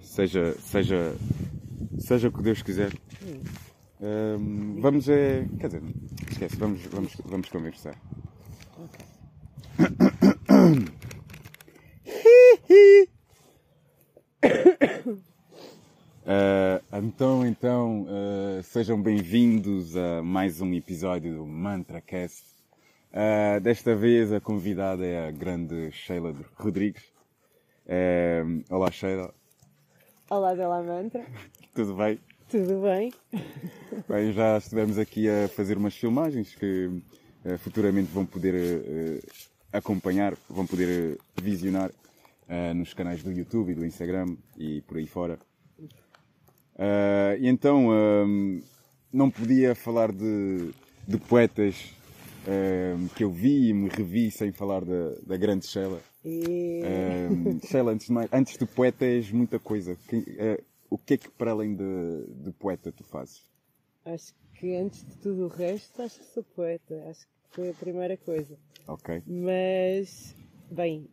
seja, seja, seja o que Deus quiser. Hum, vamos é. Quer dizer, esquece, vamos, vamos, vamos conversar. Uh, então, então, uh, sejam bem-vindos a mais um episódio do MantraCast. Uh, desta vez a convidada é a grande Sheila Rodrigues. Uh, olá, Sheila. Olá, Bela Mantra. Tudo bem? Tudo bem. Bem, já estivemos aqui a fazer umas filmagens que uh, futuramente vão poder acompanhar, vão poder visionar nos canais do YouTube e do Instagram e por aí fora. e então, não podia falar de, de poetas que eu vi e me revi sem falar da, da grande Sheila. E... Sheila, antes de, mais, antes de poeta és muita coisa. Que, uh, o que é que para além de, de, poeta tu fazes? Acho que antes de tudo o resto, acho que sou poeta. Acho que foi a primeira coisa. Ok. Mas, bem,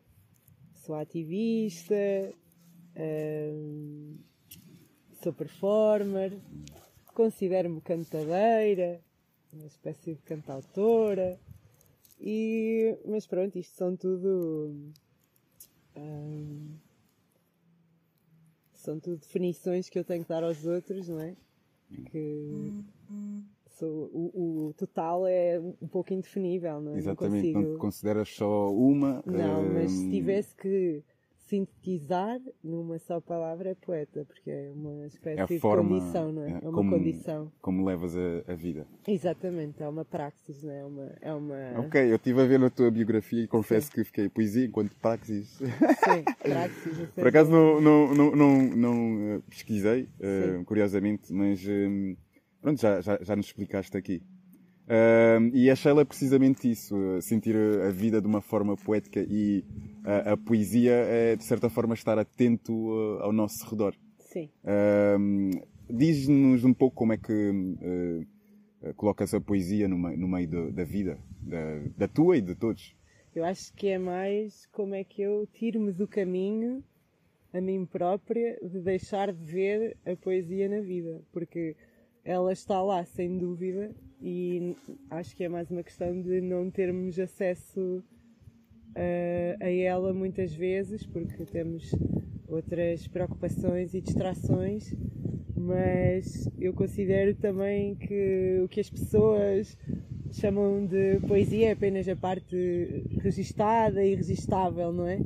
sou ativista, sou performer, considero-me cantadeira, uma espécie de cantautora. E, mas pronto, isto são tudo. Hum, são tudo definições que eu tenho que dar aos outros, não é? Que sou, o, o, total é um pouco indefinível, não é? Exatamente, não, não te consideras só uma. Não, mas se tivesse que sintetizar numa só palavra é poeta, porque é uma espécie é de forma, condição, não é? É, é uma como, condição. Como levas a, a, vida. Exatamente, é uma praxis, não é? Uma, é uma... Ok, eu estive a ver na tua biografia e confesso Sim. que fiquei poesia enquanto praxis. Sim, praxis. Por acaso não, não, não, não, não eh, pesquisei, uh, curiosamente, mas uh, pronto, já, já, já nos explicaste aqui. Uh, e a Sheila é precisamente isso, sentir a vida de uma forma poética e a, a poesia é, de certa forma, estar atento uh, ao nosso redor. Sim. Uh, Diz-nos um pouco como é que uh, colocas a poesia no, meio, no meio do, da vida, da, da, tua e de todos. Eu acho que é mais como é que eu tiro-me do caminho a mim própria de deixar de ver a poesia na vida, porque ela está lá sem dúvida e acho que é mais uma questão de não termos acesso uh, a ela muitas vezes, porque temos outras preocupações e distrações, mas eu considero também que o que as pessoas chamam de poesia é apenas a parte registada e registável, não é?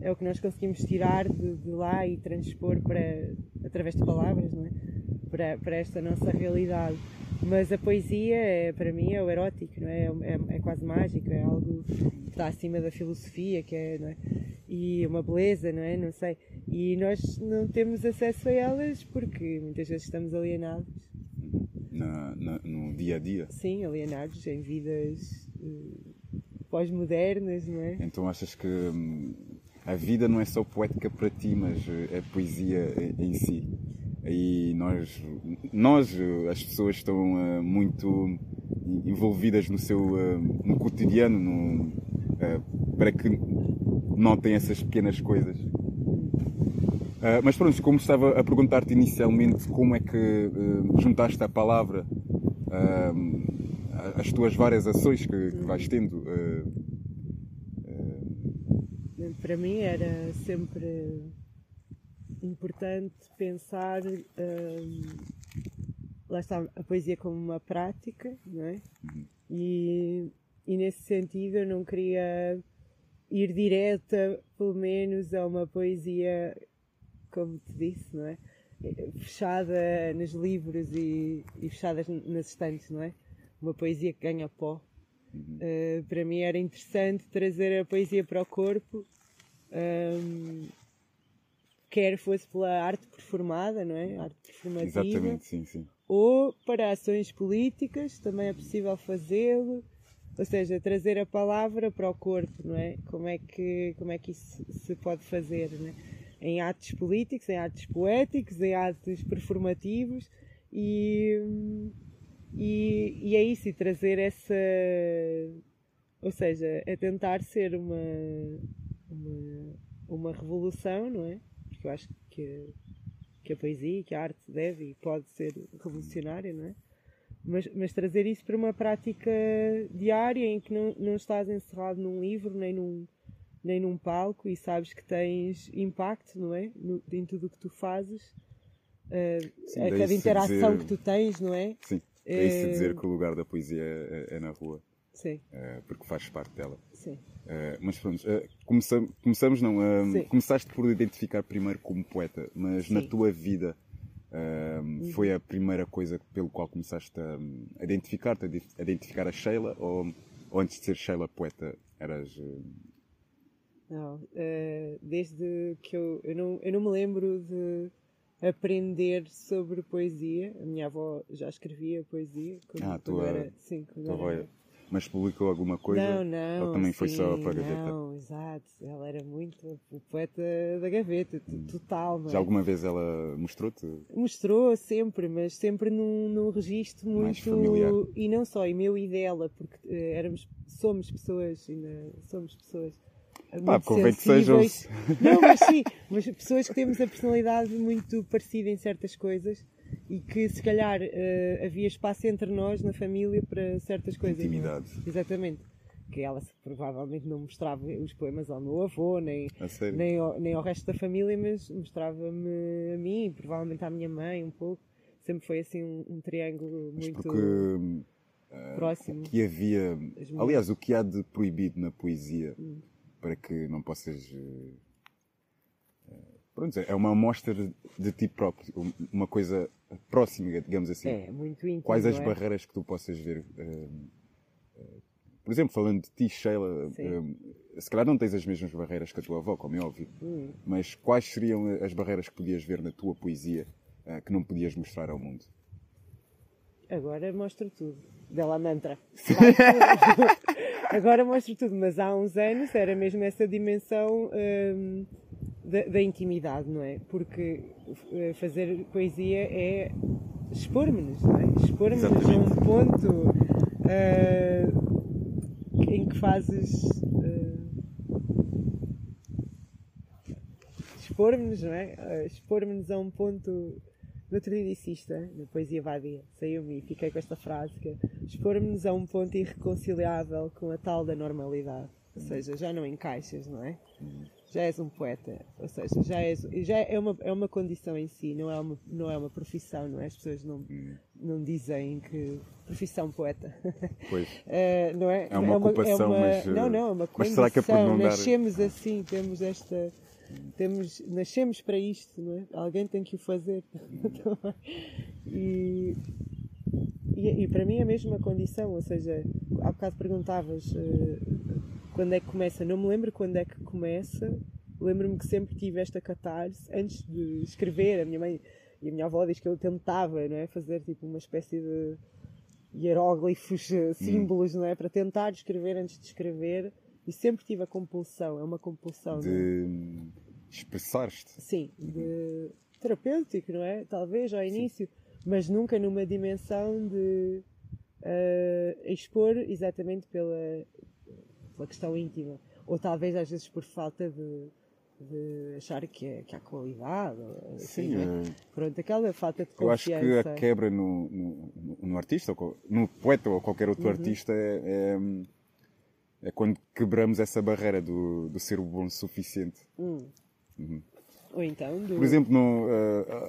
É o que nós conseguimos tirar de, de lá e transpor para, através de palavras, não é? Para, para esta nossa realidade. Mas a poesia, é, para mim, é o erótico, não é? É, é quase mágico, é algo que está acima da filosofia, que é, não é? E uma beleza, não é? Não sei. E nós não temos acesso a elas porque muitas vezes estamos alienados. Na, na no dia a dia? Sim, alienados em vidas uh, pós-modernas, não é? Então achas que hum, a vida não é só poética para ti, mas é poesia em si? E nós, nós as pessoas estão uh, muito envolvidas no seu uh, no cotidiano no, uh, para que notem essas pequenas coisas. mas pronto, como estava a perguntar-te inicialmente como é que juntaste a palavra às tuas várias ações que, que vais tendo. para mim era sempre importante pensar hum, lá está a poesia como uma prática, não é? Uhum. E, e nesse sentido eu não queria ir direta, pelo menos, a uma poesia, como te disse, não é? Fechada nos livros e, e fechada nas estantes, não é? Uma poesia que ganha pó. Uhum. Uh, para mim era interessante trazer a poesia para o corpo. Um, quer fosse pela arte performada, não é? Arte performativa. Exatamente, sim, sim. Ou para ações políticas, também é possível fazê-lo. Ou seja, trazer a palavra para o corpo, não é? Como é que, como é que isso se pode fazer, não é? Em atos políticos, em atos poéticos, em atos performativos e, e, e é isso, e trazer essa. Ou seja, é tentar ser uma, uma, uma revolução, não é? Eu acho que, que a poesia, que a arte deve e pode ser revolucionária, não é? Mas, mas trazer isso para uma prática diária em que não, não estás encerrado num livro nem num, nem num palco e sabes que tens impacto, não é? No, em tudo o que tu fazes, uh, Sim, a cada interação dizer- que tu tens, não é? Sim. É isso Eh, dizer que o lugar da poesia é, é na rua, Sim, eh, porque faz parte dela. sim. Eh, mas pronto, começam- começamos não. Sim. começaste por identificar primeiro como poeta, mas na Sim. Uhum. tua vida eh, foi a primeira coisa pelo qual começaste a identificar-te, a identificar a Sheila, ou, ou antes de ser Sheila poeta eras. Não, desde que eu, eu não, eu não me lembro de aprender sobre poesia. A minha avó já escrevia poesia quando, Ah, quando tua- era, sim, quando tua avó era- é- mas publicou alguma coisa? Não, não. Ou também foi só sim, para a gaveta? Não, exato. Ela era muito o poeta da gaveta, t- total. Não é? Já alguma vez ela mostrou-te? Mostrou sempre, mas sempre num, num registro Mais muito. familiar. E não só, e meu e dela, porque eh, éramos, somos pessoas, ainda somos pessoas. eh, Pá, convém que sejam. sensíveis. Não, mas sim, mas pessoas que temos a personalidade muito parecida em certas coisas e que se calhar eh, havia espaço entre nós na família para certas coisas. é? Intimidade. Exatamente. Que ela provavelmente não mostrava os poemas ao meu avô, nem, nem, ao, nem ao resto da família, mas mostrava-me a mim, provavelmente à minha mãe um pouco. Sempre foi assim um, um triângulo Mas muito porque hum, próximo. que havia. Aliás, o que há de proibido na poesia Hum. para que não possas. Pronto, é uma amostra de, ti próprio, um- uma coisa próxima, digamos assim. É, muito íntimo. Quais as é? barreiras que tu possas ver? eh, eh, por exemplo, falando de ti, Sheila, Sim. eh, se calhar não tens as mesmas barreiras que a tua avó, como é óbvio, Hum. mas quais seriam as barreiras que podias ver na tua poesia eh, que não podias mostrar ao mundo? Agora mostro tudo. Bela mantra. Agora mostro tudo, mas há uns anos era mesmo essa dimensão hum, da, da intimidade, não é? Porque eh, fazer poesia é expor-me-nos, não é? Expor-me-nos a um ponto ah, em que fazes. ah, expor-me-nos, não é? Ah, expor-me-nos a um ponto. No outro dia disse isto, na Poesia Vadia, saiu-me e fiquei com esta frase que é expor-me-nos a um ponto irreconciliável com a tal da normalidade. Ou seja, já não encaixas, não é? Já és um poeta, ou seja, já, és, já é, uma, é uma condição em si, não é uma, não é uma profissão, não é? As pessoas não, não dizem que profissão poeta. Pois. Eh, não é? É uma ocupação, mas, eh, Não, não, é uma mas será que é por condição. não dar- Nascemos assim, temos esta. Temos, nascemos para isto, não é? Alguém tem que o fazer. e, e, e para mim é a mesma condição, ou seja, há bocado perguntavas eh, quando é que começa. Não me lembro quando é que começa. Lembro-me que sempre tive esta catarse antes de escrever. A minha mãe e a minha avó diz que eu tentava, não é? Fazer tipo uma espécie de hieróglifos, eh, símbolos, não é? Para tentar escrever antes de escrever. E sempre tive a compulsão, é uma compulsão. é? De hum, expressar-te. Sim, de terapêutico, não é? Talvez ao início, mas nunca numa dimensão de eh, expor exatamente pela, pela questão íntima. Ou talvez às vezes por falta de, de achar que, é, que há qualidade. Assim, Sim, é? eh, Pronto, aquela falta de eu acho confiança. que a quebra no, no, no- artista, no poeta ou qualquer outro Uhum. artista é, é, é quando quebramos essa barreira do, do ser o bom o suficiente. Hum. Uhum. Ou então do, Por exemplo, no,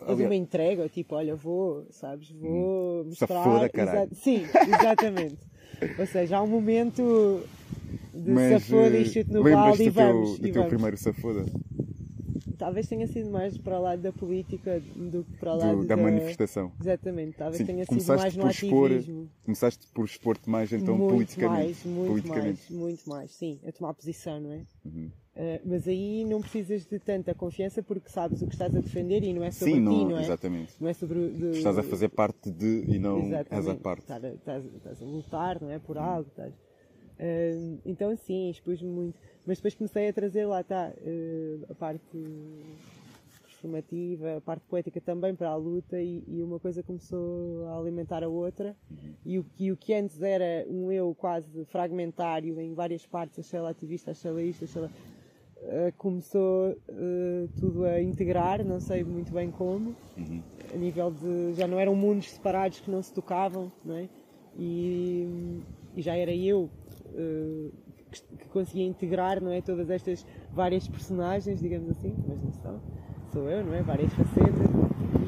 ou de uma entrega, tipo, olha, vou, sabes, vou mostrar. Foda, exa- Sim, exatamente. Ou seja, há um momento de mas, safoda eh, e chute no balde e do teu, vamos. do e teu vamos. primeiro safoda? Talvez tenha sido mais para o lado da política do que para o lado Do- da manifestação. Exatamente, talvez Sim, tenha sido mais no por expor, ativismo. começaste por expor-te mais então muito politicamente. mais, muito politicamente. mais, muito mais, sim, a tomar posição, não é? Uhum. Uh, mas aí não precisas de tanta confiança porque sabes o que estás a defender e não é sobre Sim, ti, não, não é? exatamente. Não é sobre o- de- Estás a fazer parte de e não és a parte. Estás a, estás- estás a lutar, não é? Por algo. Estás... Ah, então, sim, expus-me muito. Mas depois comecei a trazer, lá está, ah, a parte performativa, a parte poética também para a luta e, e uma coisa começou a alimentar a outra. E, o, e o que antes era um eu quase fragmentário em várias partes, a Sheila ativista, a Sheila isto, a Sheila uh, começou uh, tudo a integrar, não sei muito bem como, Uhum. a nível de. já não eram mundos separados que não se tocavam, não é? E, e já era eu uh, que, que conseguia integrar, não é? Todas estas várias personagens, digamos assim, mas não são, sou eu, não é? Várias facetas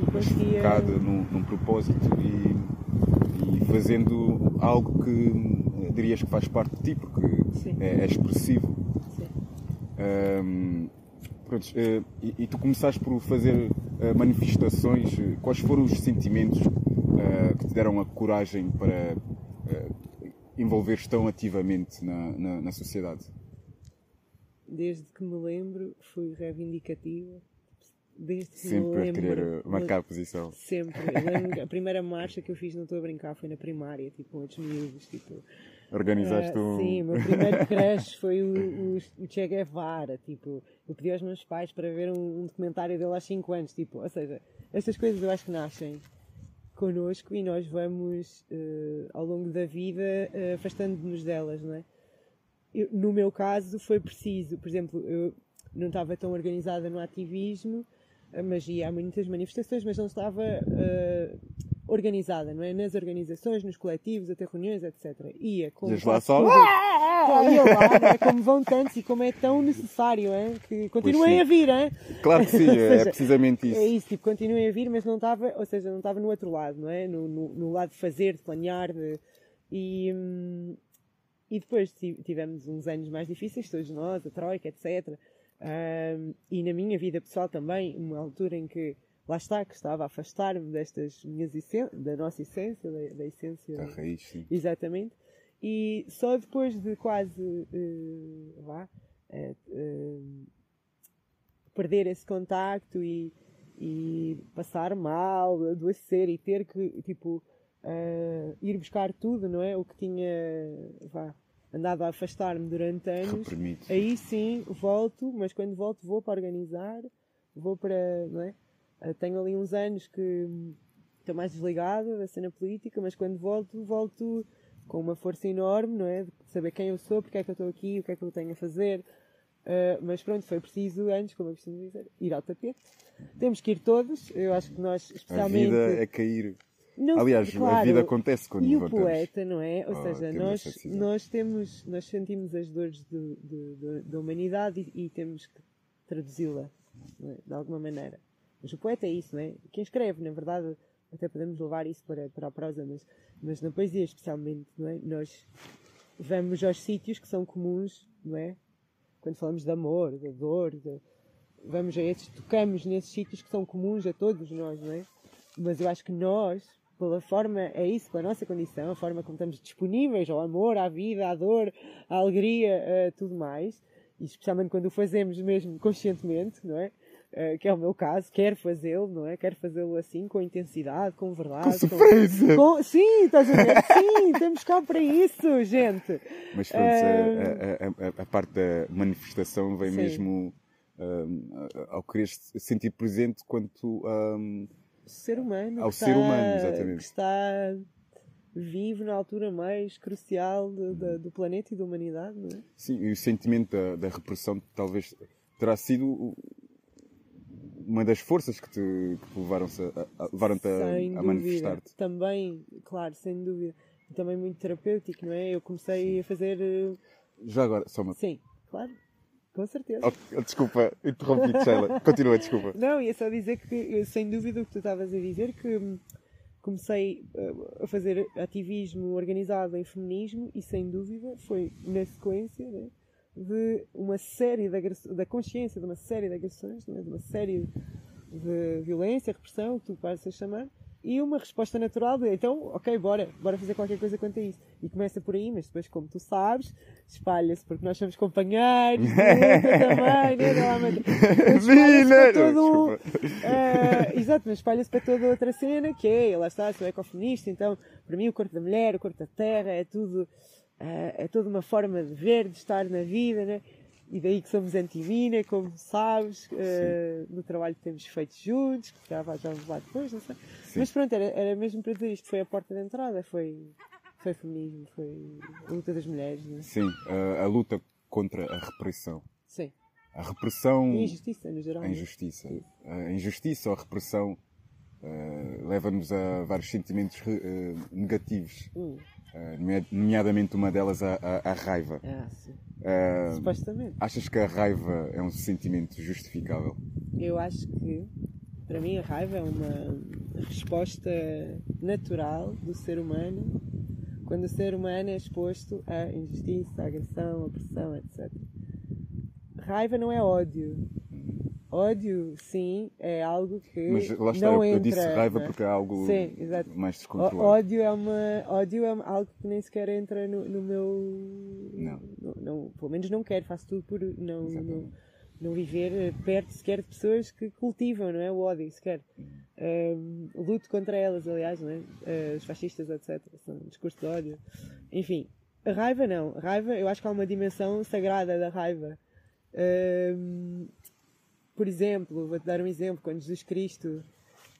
e conseguia. Focado num, num propósito e, e fazendo algo que eh, dirias que faz parte de ti, porque é, é expressivo. Sim. Ahm, pronto, eh, e, e tu começaste por fazer eh, manifestações. eh, Quais foram os sentimentos eh, que te deram a coragem para eh, envolveres tão ativamente na, na, na sociedade? Desde que me lembro, fui reivindicativa. Desde que me Sempre a lembro. querer marcar a posição. Sempre. A primeira marcha que eu fiz, não estou a brincar, foi na primária, tipo, outros miúdos, tipo. Organizaste ah, um. Sim, o meu primeiro crush foi o, o, o Che Guevara, tipo, eu pedi aos meus pais para ver um, um documentário dele há 5 anos, tipo, ou seja, estas coisas eu acho que nascem connosco e nós vamos, eh, ao longo da vida, eh, afastando-nos delas, não é? Eu- no meu caso foi preciso, por exemplo, eu não estava tão organizada no ativismo, eh, mas ia a muitas manifestações, mas não estava eh, organizada, não é? Nas organizações, nos coletivos, até reuniões, etc. Ia com Ias lá só- ia lá, não é? como vão tantos e como é tão necessário, é? que continuem a vir, é? Claro que sim, é seja, precisamente isso. É isso, tipo, continuem a vir, mas não estava, ou seja, não estava no outro lado, não é? No, no, no lado de fazer, de planear, de, e, hum, e depois ti- tivemos uns anos mais difíceis, todos nós, a Troika, etc. Hum, e na minha vida pessoal também, uma altura em que, lá está, que estava a afastar-me destas minhas da nossa essência, da, da essência A raiz, sim. Exatamente. E só depois de quase eh, vá, eh, eh, perder esse contacto e, e passar mal, adoecer e ter que tipo ir buscar tudo, não é? O que tinha vá, andado a afastar-me durante anos. Reprimido. Aí sim volto, mas quando volto vou para organizar, vou para. Não é? Eh, Tenho ali uns anos que estou mais desligada da cena política, mas quando volto, volto com uma força enorme, não é? De saber quem eu sou, porque é que eu estou aqui, o que é que eu tenho a fazer. Uh, mas pronto, foi preciso antes, como eu costumo dizer, ir ao tapete. Temos que ir todos, eu acho que nós, A especialmente. vida é cair. Não- Aliás, a claro, vida acontece quando e o poeta, não é? Ou Oh, seja, nós, nós temos, nós sentimos as dores do- do- do- da humanidade e, e temos que traduzi-la, é? de alguma maneira. Mas o poeta é isso, não é? Quem escreve, na verdade, até podemos levar isso para, para a prosa, mas, mas na poesia especialmente, não é? Nós vamos aos sítios que são comuns, não é? Quando falamos de amor, de dor, de- vamos a esses, tocamos nesses sítios que são comuns a todos nós, não é? Mas eu acho que nós, pela forma, é isso, pela nossa condição, a forma como estamos disponíveis ao amor, à vida, à dor, à alegria, a tudo mais, e especialmente quando o fazemos mesmo conscientemente, não é? Eh, que é o meu caso, quero fazê-lo, não é? Quero fazê-lo assim, com intensidade, com verdade. Com surpresa! com- Sim, estás a ver? Sim, estamos cá para isso, gente. Mas pronto, a, a- a- a parte da manifestação vem Sim. mesmo hum, ao querer se sentir presente quanto hum, ser humano. Ao ser está- humano, exatamente. Que está vivo na altura mais crucial de- de- do planeta e da humanidade, não é? sim, e o sentimento da, da repressão talvez terá sido uma das forças que te, que te levaram-te a, a, levaram-te Sem a, a manifestar-te. Também, claro, sem dúvida. E também muito terapêutico, não é? Eu comecei a fazer. eh, Já agora, só uma. Sim, claro, com certeza. Oh, desculpa, interrompi-te, Sheila. Continua, desculpa. Não, ia só dizer que, sem dúvida, o que tu estavas a dizer, que hum, comecei eh, a fazer ativismo organizado em feminismo e, sem dúvida, foi na sequência né, de uma série de agressões, da consciência de uma série de agressões, né, de uma série de violência, repressão, o que tu pareces chamar, e uma resposta natural de, então, ok, bora, bora fazer qualquer coisa quanto a isso. E começa por aí, mas depois, como tu sabes, espalha-se, porque nós somos companheiros, também, né? Mas- espalha-se para todo eh, exato, mas espalha-se para toda outra cena, que é, lá está, sou ecofeminista, então, para mim o corpo da mulher, o corpo da terra, é tudo, é toda uma forma de ver, de estar na vida, né? E daí que somos anti-mina, como sabes, eh, no trabalho que temos feito juntos, que já, já vamos lá depois, não sei. Sim. Mas pronto, era, era mesmo para dizer isto, foi a porta de entrada, foi, foi feminismo, foi a luta das mulheres, né? Sim, a, a luta contra a repressão. Sim. a repressão. E injustiça, no geral. A injustiça. A injustiça ou a repressão uh, leva-nos a vários sentimentos uh, negativos. Hum. Uh, nomeadamente uma delas a, a, a raiva. Ah, sim. Uh, Supostamente. Achas que a raiva é um sentimento justificável? Eu acho que, para mim, a raiva é uma resposta natural do ser humano quando o ser humano é exposto à injustiça, à agressão, à opressão, etc. Raiva não é ódio. Ódio, sim, é algo que Mas lá está, não eu, entra, eu disse raiva né? porque é algo Sim, mais descontrolado. Ódio é, uma, ódio é algo que nem sequer entra no, no meu. Não. no- não- Pelo menos não quero, faço tudo por não, não, não viver eh, perto sequer de pessoas que cultivam, não é? O ódio, sequer. Ahm, luto contra elas, aliás, não é? Eh, os fascistas, etc. São um discurso de ódio. Enfim, a raiva não. A raiva, eu acho que há uma dimensão sagrada da raiva. Ahm, por exemplo, vou-te dar um exemplo, quando Jesus Cristo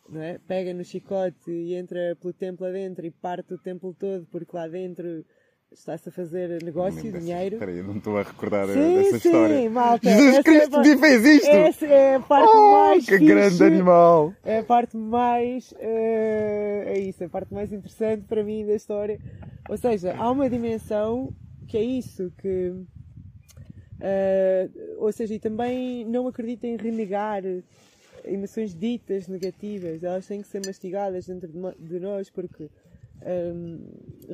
não é? pega no chicote e entra pelo templo adentro e parte o templo todo porque lá dentro está-se a fazer negócio, dessa- dinheiro. Espera aí, não estou a recordar eh, Sim, dessa sim, história. malta, Jesus é Cristo a- fez isto! Essa é a parte Oh, mais que fixe. grande animal! É a parte mais. eh, é isso, a parte mais interessante para mim da história. Ou seja, há uma dimensão que é isso, que. Eh, ou seja, e também não acredito em renegar emoções ditas negativas, elas têm que ser mastigadas dentro de, nós, porque hum,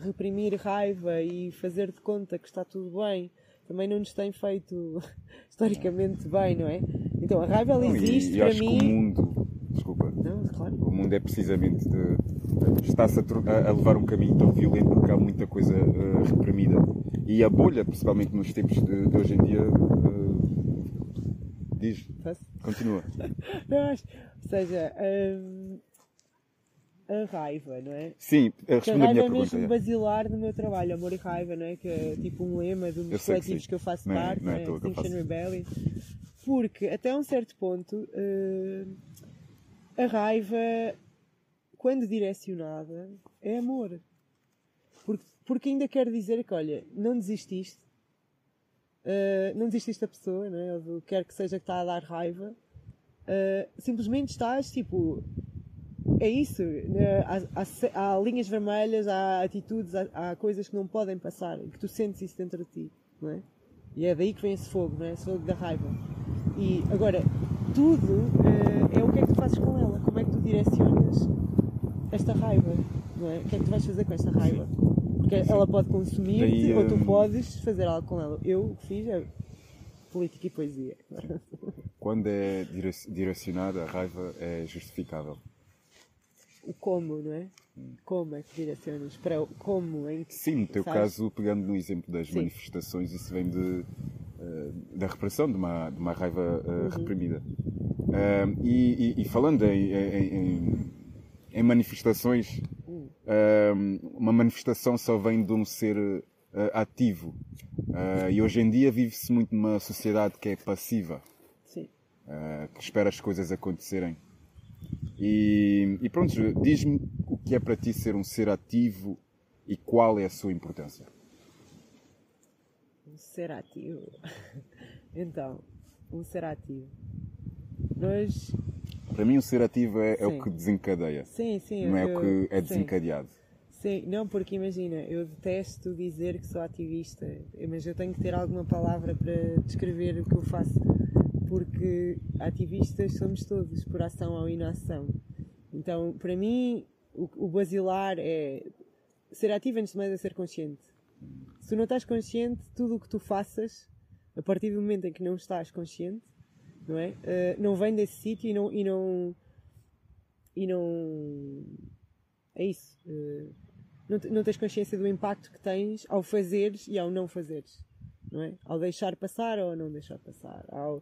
reprimir raiva e fazer de conta que está tudo bem também não nos tem feito historicamente bem, não é? Então a raiva ela Não, existe e, e para acho que mim. o mundo, desculpa, Não, claro. o mundo é precisamente de, está-se a, a- levar um caminho tão violento porque há muita coisa eh, reprimida. E a bolha, principalmente nos tempos de, de hoje em dia, eh, diz, Posso? continua. Não, mas, ou seja, hum, a raiva, não é? Sim, eh, Que a responde a raiva minha é pergunta. mesmo é. basilar no meu trabalho, amor e raiva, não é? Que é tipo um lema de um dos que coletivos sim. que eu faço Não é- parte, não é não é? que Extinction. Rebellion. Porque até um certo ponto eh, a raiva, quando direcionada, é amor. Porque, porque ainda quer dizer que, olha, não desististe, eh, não desististe da pessoa, não é? Ou do que quer que seja que está a dar raiva, eh, simplesmente estás tipo é isso. né? Há, há há linhas vermelhas, há atitudes, há, há coisas que não podem passar e que tu sentes isso dentro de ti, não é? E é daí que vem esse fogo, não é? Esse fogo da raiva. E agora, tudo eh, é o que é que tu fazes com ela, como é que tu direcionas esta raiva, não é? O que é que tu vais fazer com esta raiva? Porque ela pode consumir-te Daí, ou tu hum, podes fazer algo com ela. Eu o que fiz é política e poesia. Quando é dire- direcionada, a raiva é justificável. O como, não é? Como é que direcionas para o como em que Sim, no teu sabes? caso, pegando no exemplo das Sim. manifestações, isso vem de, eh, da repressão, de uma, de uma raiva eh, Uhum. reprimida. Ah, e, e- e falando em, em- em- manifestações, Hum. Uma manifestação só vem de um ser eh, ativo. Ah, e hoje em dia vive-se muito numa sociedade que é passiva. Sim. Uh, que espera as coisas acontecerem. E, e pronto, diz-me o que é para ti ser um ser ativo e qual é a sua importância. Um ser ativo. Então, um ser ativo. Nós. Para mim, um ser ativo é, é Sim. o que desencadeia, Sim, sim. não é eu- o que é sim. desencadeado. Sim, não, porque imagina, eu detesto dizer que sou ativista, mas eu tenho que ter alguma palavra para descrever o que eu faço, porque ativistas somos todos, por ação ou inação. Então, para mim, o, o basilar é ser ativo antes de mais é ser consciente. Se tu não estás consciente, tudo o que tu faças, a partir do momento em que não estás consciente, não é? Eh, não vem desse sítio e não, e não. E não. É isso. eh, não, não tens consciência do impacto que tens ao fazeres e ao não fazeres. Não é? Ao deixar passar ou não deixar passar. Ao...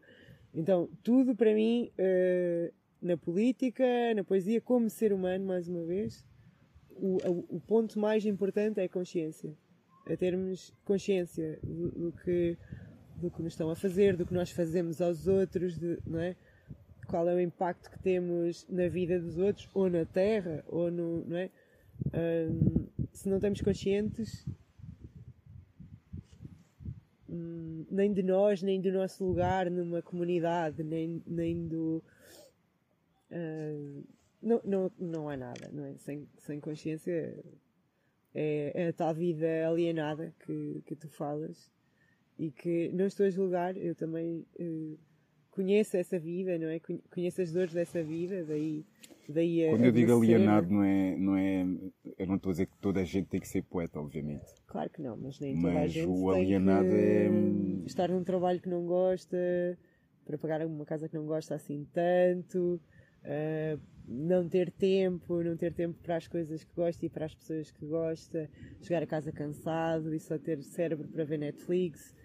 Então, tudo para mim, eh, na política, na poesia, como ser humano, mais uma vez, o, o- o ponto mais importante é a consciência. É termos consciência do, do que, do que nos estão a fazer, do que nós fazemos aos outros, de- não é? Qual é o impacto que temos na vida dos outros, ou na terra, ou no. Não é? Se não estamos conscientes, hum, nem de nós, nem do nosso lugar numa comunidade, nem, nem do. Não, não, não há nada, não é? Sem, sem consciência é, é a tal vida alienada que, que tu falas e que não estou a julgar, eu também uh, conheço essa vida, não é? Conheço as dores dessa vida, daí, daí Quando eu digo alienado, não é, não é. Eu não estou a dizer que toda a gente tem que ser poeta, obviamente. Claro que não, mas nem toda mas a gente o tem alienado é. estar num trabalho que não gosta, para pagar uma casa que não gosta assim tanto, uh, não ter tempo, não ter tempo para as coisas que gosta e para as pessoas que gosta, chegar a casa cansado e só ter cérebro para ver Netflix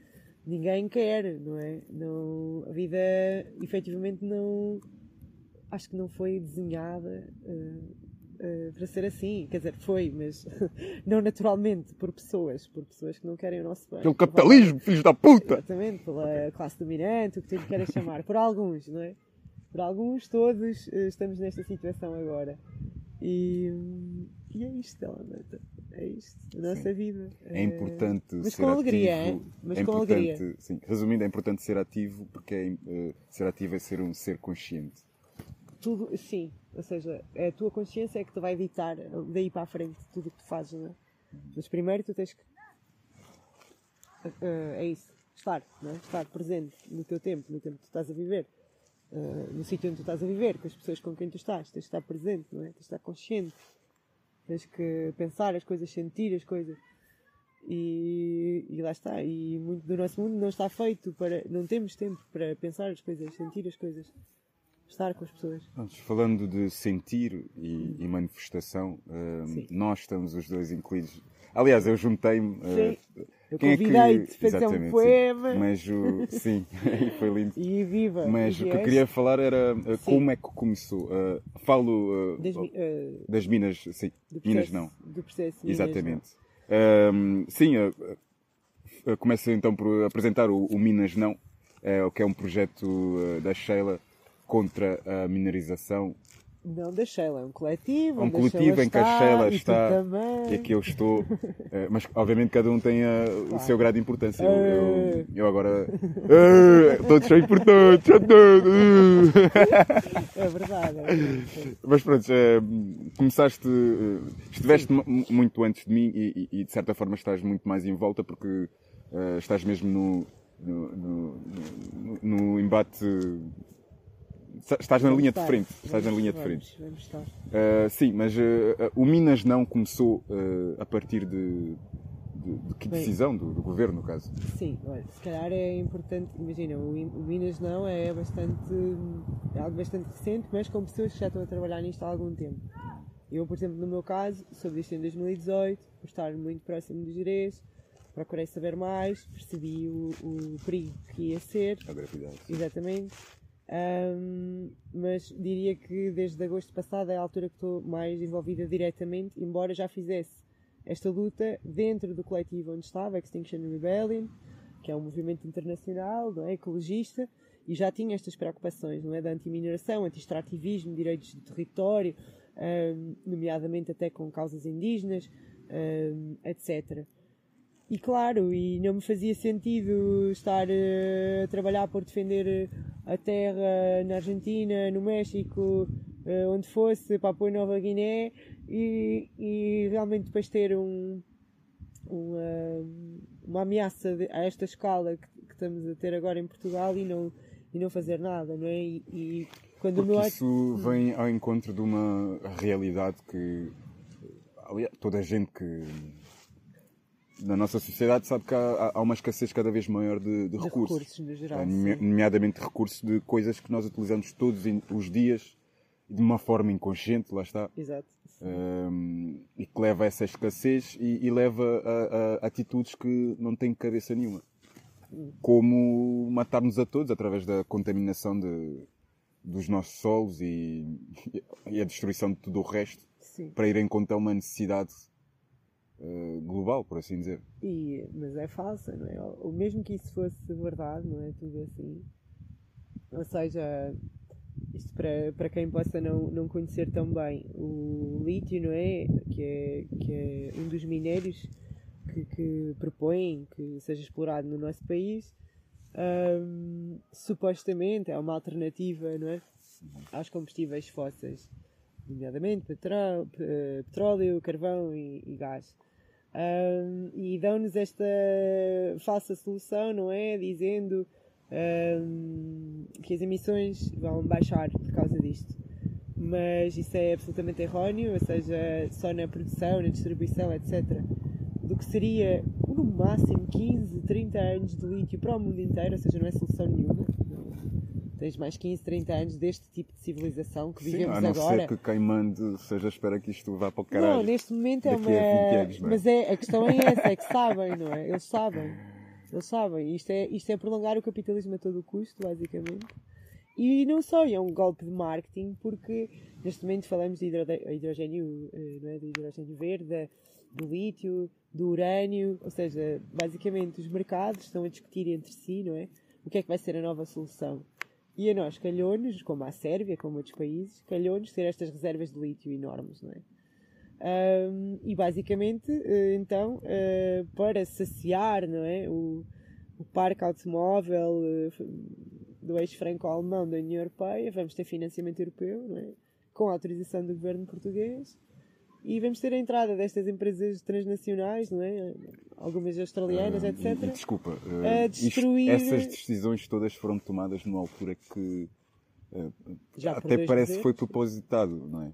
ninguém quer, não é? Não, a vida efetivamente não. Acho que não foi desenhada uh, uh, para ser assim. Quer dizer, foi, mas não naturalmente, por pessoas, por pessoas que não querem o nosso bem. Pelo capitalismo, filhos da puta! Exatamente, pela classe dominante, o que tu lhe queres chamar. Por alguns, não é? Por alguns, todos uh, estamos nesta situação agora. E, e é isto, Alameta. É isto, a nossa sim. vida. É importante mas ser com alegria, ativo. Hein? Mas é com alegria. Sim. Resumindo, é importante ser ativo porque é, uh, ser ativo é ser um ser consciente. Tudo, sim, ou seja, é a tua consciência é que te vai editar daí para a frente tudo o que tu fazes, não é? Mas primeiro tu tens que. Uh, é isso, estar, não é? estar presente no teu tempo, no tempo que tu estás a viver. Uh, no sítio onde tu estás a viver, com as pessoas com quem tu estás, tens que estar presente, não é? Tens que estar consciente Tens que pensar as coisas, sentir as coisas. E, e, lá está. E muito do nosso mundo não está feito para. Não temos tempo para pensar as coisas, sentir as coisas, estar com as pessoas. Falando de sentir e, e manifestação, uh, nós estamos os dois incluídos. Aliás, eu juntei-me. Uh, eu convidei-te é fazer um poema. Sim. Mas o. Sim, foi lindo. E viva! Mas o que eu queria falar era uh, como é que começou. Uh, falo uh, das, das, minas, sim. Processo, minas não. Do processo. Exatamente. Minas, sim, começo então por apresentar o, o Minas Não, que é um projeto da Sheila contra a minerização não da Sheila, é um coletivo. É um coletivo em que a Sheila está e aqui eu estou. Eh, mas obviamente cada um tem a, claro. o seu grau de importância. Eu, eu, eh. eu agora. Eh, todos são importantes! é verdade. É verdade. Mas pronto, começaste. Estiveste Sim. muito antes de mim e, e, de certa forma estás muito mais em volta porque estás mesmo no, no, no, no embate Estás na linha de frente. Estás na linha de frente. Uh, sim, mas uh, o Minas não começou uh, a partir de, de, de que decisão do, do, governo, no caso? Sim, olha, se calhar é importante, imagina, o, o, Minas não é bastante, é algo bastante recente, mas com pessoas que já estão a trabalhar nisto há algum tempo. Eu, por exemplo, no meu caso, soube disto em 2018, por estar muito próximo de Jerez, procurei saber mais, percebi o, o perigo que ia ser. A gravidade. Exatamente. Um, mas diria que desde agosto passado é a altura que estou mais envolvida diretamente, embora já fizesse esta luta dentro do coletivo onde estava, Extinction Rebellion, que é um movimento internacional, não é, ecologista, e já tinha estas preocupações, não é, da antimineração, anti-extrativismo, direitos de território, um, nomeadamente até com causas indígenas, um, etc. E claro, e não me fazia sentido estar uh, a trabalhar por defender a terra na Argentina, no México, uh, onde fosse, Papua Nova Guiné, e, e realmente depois ter um, uma, uma ameaça de, a esta escala que, que, estamos a ter agora em Portugal e não, e não fazer nada, não é? E, e quando Porque meu... isso vem ao encontro de uma realidade que aliás, toda a gente que na nossa sociedade sabe que há, há uma escassez cada vez maior de, de, de recursos. recursos no geral, é, nomeadamente recursos de coisas que nós utilizamos todos os dias de uma forma inconsciente, lá está. Exato. Um, e que leva a essa escassez e, e leva a, a, atitudes que não têm cabeça nenhuma. Hum. Como matar-nos a todos através da contaminação de, dos nossos solos e, e, a destruição de tudo o resto Sim. para ir em conta uma necessidade uh, global, por assim dizer. E, mas é falsa, não é? Ou mesmo que isso fosse verdade, não é? Tudo assim. Ou seja, isto para, para quem possa não, não conhecer tão bem, o lítio, não é? Que é, que é um dos minérios que, que propõem que seja explorado no nosso país, um, supostamente é uma alternativa não é? aos combustíveis fósseis, nomeadamente petróleo, petróleo carvão e, e gás. Um, e dão-nos esta falsa solução, não é? Dizendo um, que as emissões vão baixar por causa disto. Mas isso é absolutamente erróneo, ou seja, só na produção, na distribuição, etc. Do que seria no máximo 15, 30 anos de lítio para o mundo inteiro, ou seja, não é solução nenhuma. Tens mais 15, 30 anos deste tipo de civilização que vivemos Sim, a não agora. ser que quem mande seja espera que isto vá para o caralho. Não, neste momento é uma. a 20 anos, é? Mas é, a questão é essa, é que sabem, não é? Eles sabem. Eles sabem. Isto é, isto é prolongar o capitalismo a todo o custo, basicamente. E não só, é um golpe de marketing, porque neste momento falamos de hidrogênio, eh, não é? de hidrogênio verde, do lítio, do urânio, ou seja, basicamente os mercados estão a discutir entre si, não é? O que é que vai ser a nova solução. E a nós calhou-nos, como a Sérvia, como outros países, calhou-nos ter estas reservas de lítio enormes, não é? Ahm, e basicamente, eh, então, eh, para saciar não é, o, o parque automóvel f- do eixo franco-alemão da União Europeia, vamos ter financiamento europeu, não é? com autorização do governo português, e vamos ter a entrada destas empresas transnacionais, não é? Algumas australianas, Ah, etc. e- e desculpa, a isto- destruir- essas decisões todas foram tomadas numa altura que por até parece que foi propositado, não é?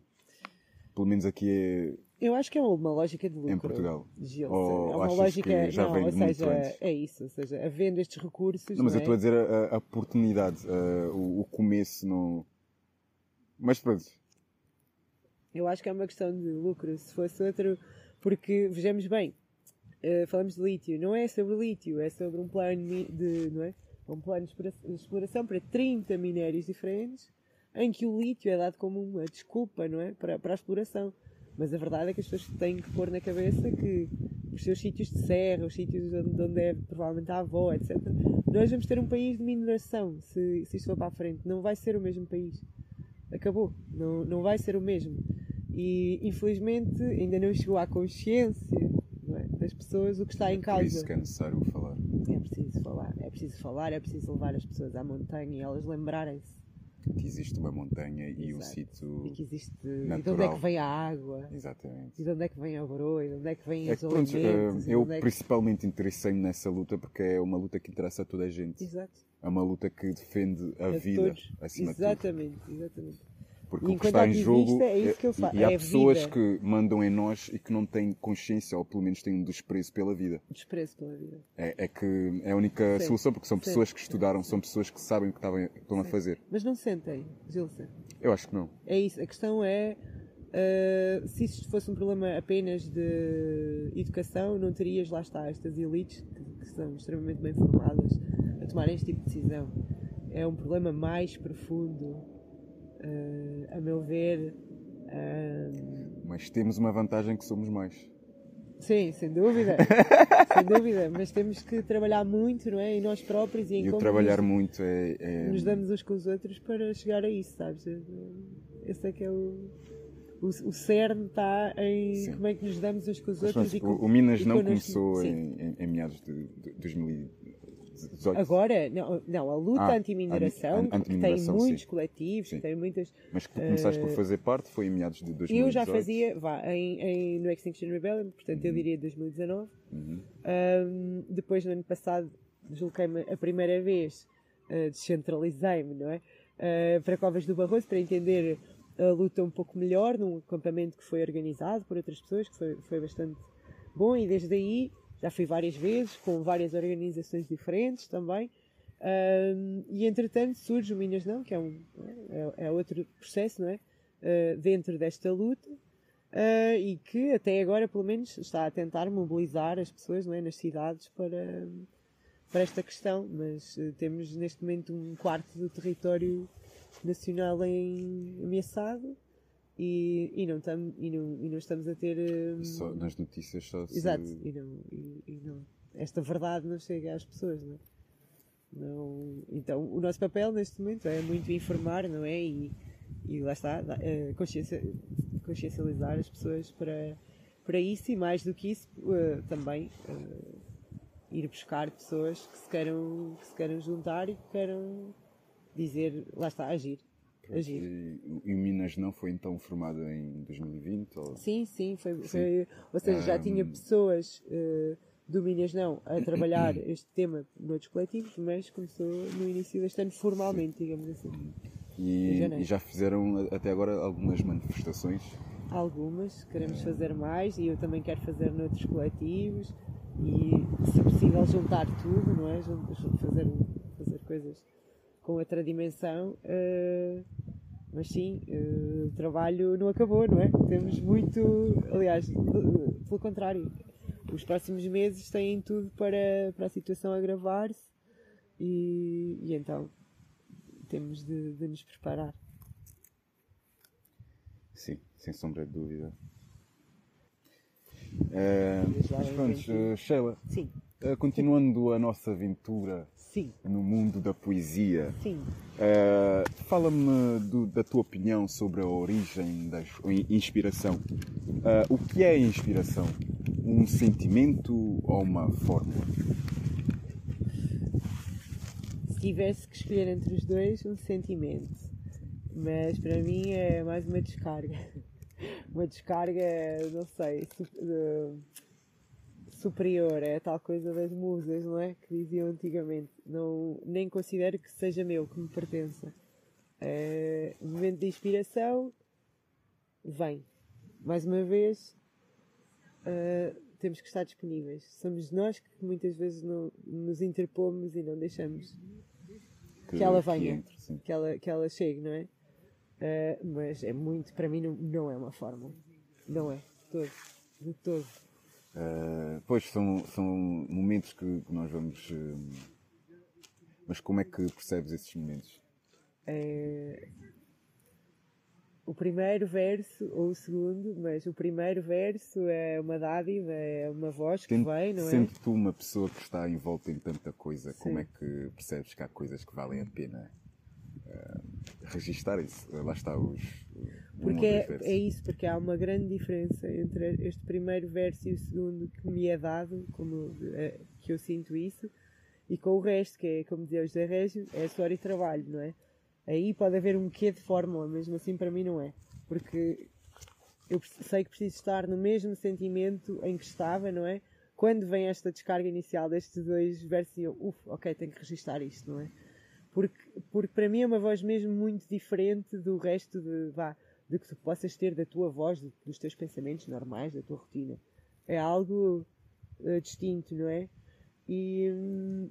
Pelo menos aqui é Eu acho que é uma lógica de lucro. em Portugal. Gilson. Ou é uma lógica. já não, vem ou seja, antes? é isso. Ou seja, havendo estes recursos. Não, mas não eu estou a é? dizer a, a oportunidade, eh, o, o começo no. Mas pronto, Eu acho que é uma questão de lucro. Se fosse outro. Porque, vejamos bem, eh, falamos de lítio. Não é sobre lítio, é sobre um plano de. Não é? Um plano de exploração para 30 minérios diferentes, em que o lítio é dado como uma desculpa, não é? Para, para a exploração. Mas a verdade é que as pessoas têm que pôr na cabeça que os seus sítios de serra, os sítios onde, onde é provavelmente a avó, etc. Nós vamos ter um país de mineração se, se isto for para a frente. Não vai ser o mesmo país. Acabou. Não, não vai ser o mesmo. E infelizmente ainda não chegou à consciência é, das pessoas o que está em por isso causa. que é necessário falar. É preciso falar, é preciso falar, é preciso levar as pessoas à montanha e elas lembrarem-se Que existe uma montanha e um Exato. sítio. e que existe. E de onde é Natural. que vem a água, Exatamente. e de onde é que vem a broa, e de onde é que vêm É os que, pronto, eh, alimentos. eu é que- principalmente interessei-me nessa luta porque é uma luta que interessa a toda a gente. Exato. É uma luta que defende a, A vida todos. acima de tudo. Exatamente, exatamente. Porque E o que está em jogo é isso que eu faço, e há é pessoas vida. que mandam em nós e que não têm consciência ou pelo menos têm um desprezo pela vida. Desprezo pela vida. É, é que é a única Sim. solução porque são Sim. pessoas que estudaram, são pessoas que sabem o que estavam- estão a fazer. Mas não sentem, Gilson. Eu acho que não. É isso. A questão é uh, se isto fosse um problema apenas de educação, não terias lá está estas elites que, que são extremamente bem formadas a tomarem este tipo de decisão. É um problema mais profundo, a meu ver. um, Mas temos uma vantagem que somos mais. sim, sem dúvida. sem dúvida. Mas temos que trabalhar muito, não é? Em nós próprios e em E como trabalhar nos, muito é. é- nos damos uns com os outros para chegar a isso, sabes? Esse é que é o. O, o cerne está em Sim. como é que nos damos uns com os Mas, outros e com, o, Minas e não começou em, em- em meados de, de 2018. Agora, não, não a luta Ah, anti-mineração, an- que tem muitos sim. coletivos, Sim. que tem muitas. Mas que tu começaste por eh, fazer parte foi em meados de 2018. Eu já fazia, vá, em, em- no Extinction Rebellion, portanto eu diria 2019. Uhum. Um, depois, no ano passado, desloquei-me a primeira vez, uh, descentralizei-me, não é? Uh, para Covas do Barroso, para entender a luta um pouco melhor, num acampamento que foi organizado por outras pessoas, que foi, foi bastante bom, e desde aí já fui várias vezes, com várias organizações diferentes também. Um, e entretanto surge o Minas Não, que é, um, é, é outro processo, não é? Uh, dentro desta luta. Uh, e que até agora, pelo menos, está a tentar mobilizar as pessoas não é, nas cidades para, para esta questão. Mas uh, temos neste momento um quarto do território nacional em, ameaçado e, e, não tam, e, não, e não estamos a ter. um, Só nas notícias só se... Exato, e não, e, e não, esta verdade não chega às pessoas, não é? Não, então, o nosso papel neste momento é muito informar, não é? E, e lá está, eh, consciência, consciencializar as pessoas para, para isso e mais do que isso uh, também uh, ir buscar pessoas que se queiram que se queiram juntar e que queiram dizer lá está agir agir E, e o Minas não foi então formado em 2020? Ou... sim sim foi, foi ou seja já tinha Um, pessoas uh, do Minas não a trabalhar este tema noutros coletivos mas começou no início deste ano formalmente digamos assim E, e já fizeram até agora algumas manifestações? algumas, queremos fazer mais e eu também quero fazer noutros coletivos e se possível juntar tudo, não é? Fazer, fazer coisas com outra dimensão. eh, mas sim, eh, o trabalho não acabou, não é? Temos muito, aliás, pelo contrário, os próximos meses têm tudo para, para a situação agravar-se e, e então temos de, de nos preparar. Sim, sem sombra de dúvida. Lá mas pronto, eh, Sheila, Sim, eh, continuando a nossa aventura sim, no mundo da poesia, sim. eh, fala-me da tua opinião sobre a origem da in- inspiração. Eh, o que é inspiração? Um sentimento ou uma fórmula? Se tivesse que escolher entre os dois, um sentimento. Mas para mim é mais uma descarga. Uma descarga, não sei, su- eh, superior. É a tal coisa das musas, não é? Que diziam antigamente. Não, nem considero que seja meu, que me pertença. É, momento de inspiração vem. Mais uma vez, eh, temos que estar disponíveis. Somos nós que muitas vezes não, nos interpomos e não deixamos que ela venha. entre, sim. que ela, que ela chegue, não é? Eh, mas é muito, para mim, não, não é uma fórmula. Não é, de todo. De todo. Uh, pois são, são momentos que, que nós vamos. uh, mas como é que percebes esses momentos? É, o primeiro verso, ou o segundo, mas o primeiro verso é uma dádiva, é uma voz que Tendo- vem, não é? Sendo tu uma pessoa que está envolta em tanta coisa, como Sim. é que percebes que há coisas que valem a pena uh, registar isso? Lá está os. Porque é, é isso, porque há uma grande diferença entre este primeiro verso e o segundo que me é dado, como eh, que eu sinto isso, e com o resto, que é, como dizia o José Régio, é suor e trabalho, não é? Aí pode haver um quê de fórmula, mesmo assim para mim não é. Porque eu sei que preciso estar no mesmo sentimento em que estava, não é? Quando vem esta descarga inicial destes dois versos e eu, uff, ok, tenho que registar isto, não é? Porque, porque para mim é uma voz mesmo muito diferente do resto de, vá, de que tu possas ter da tua voz, do- dos teus pensamentos normais, da tua rotina. É algo eh, distinto, não é? E, hum,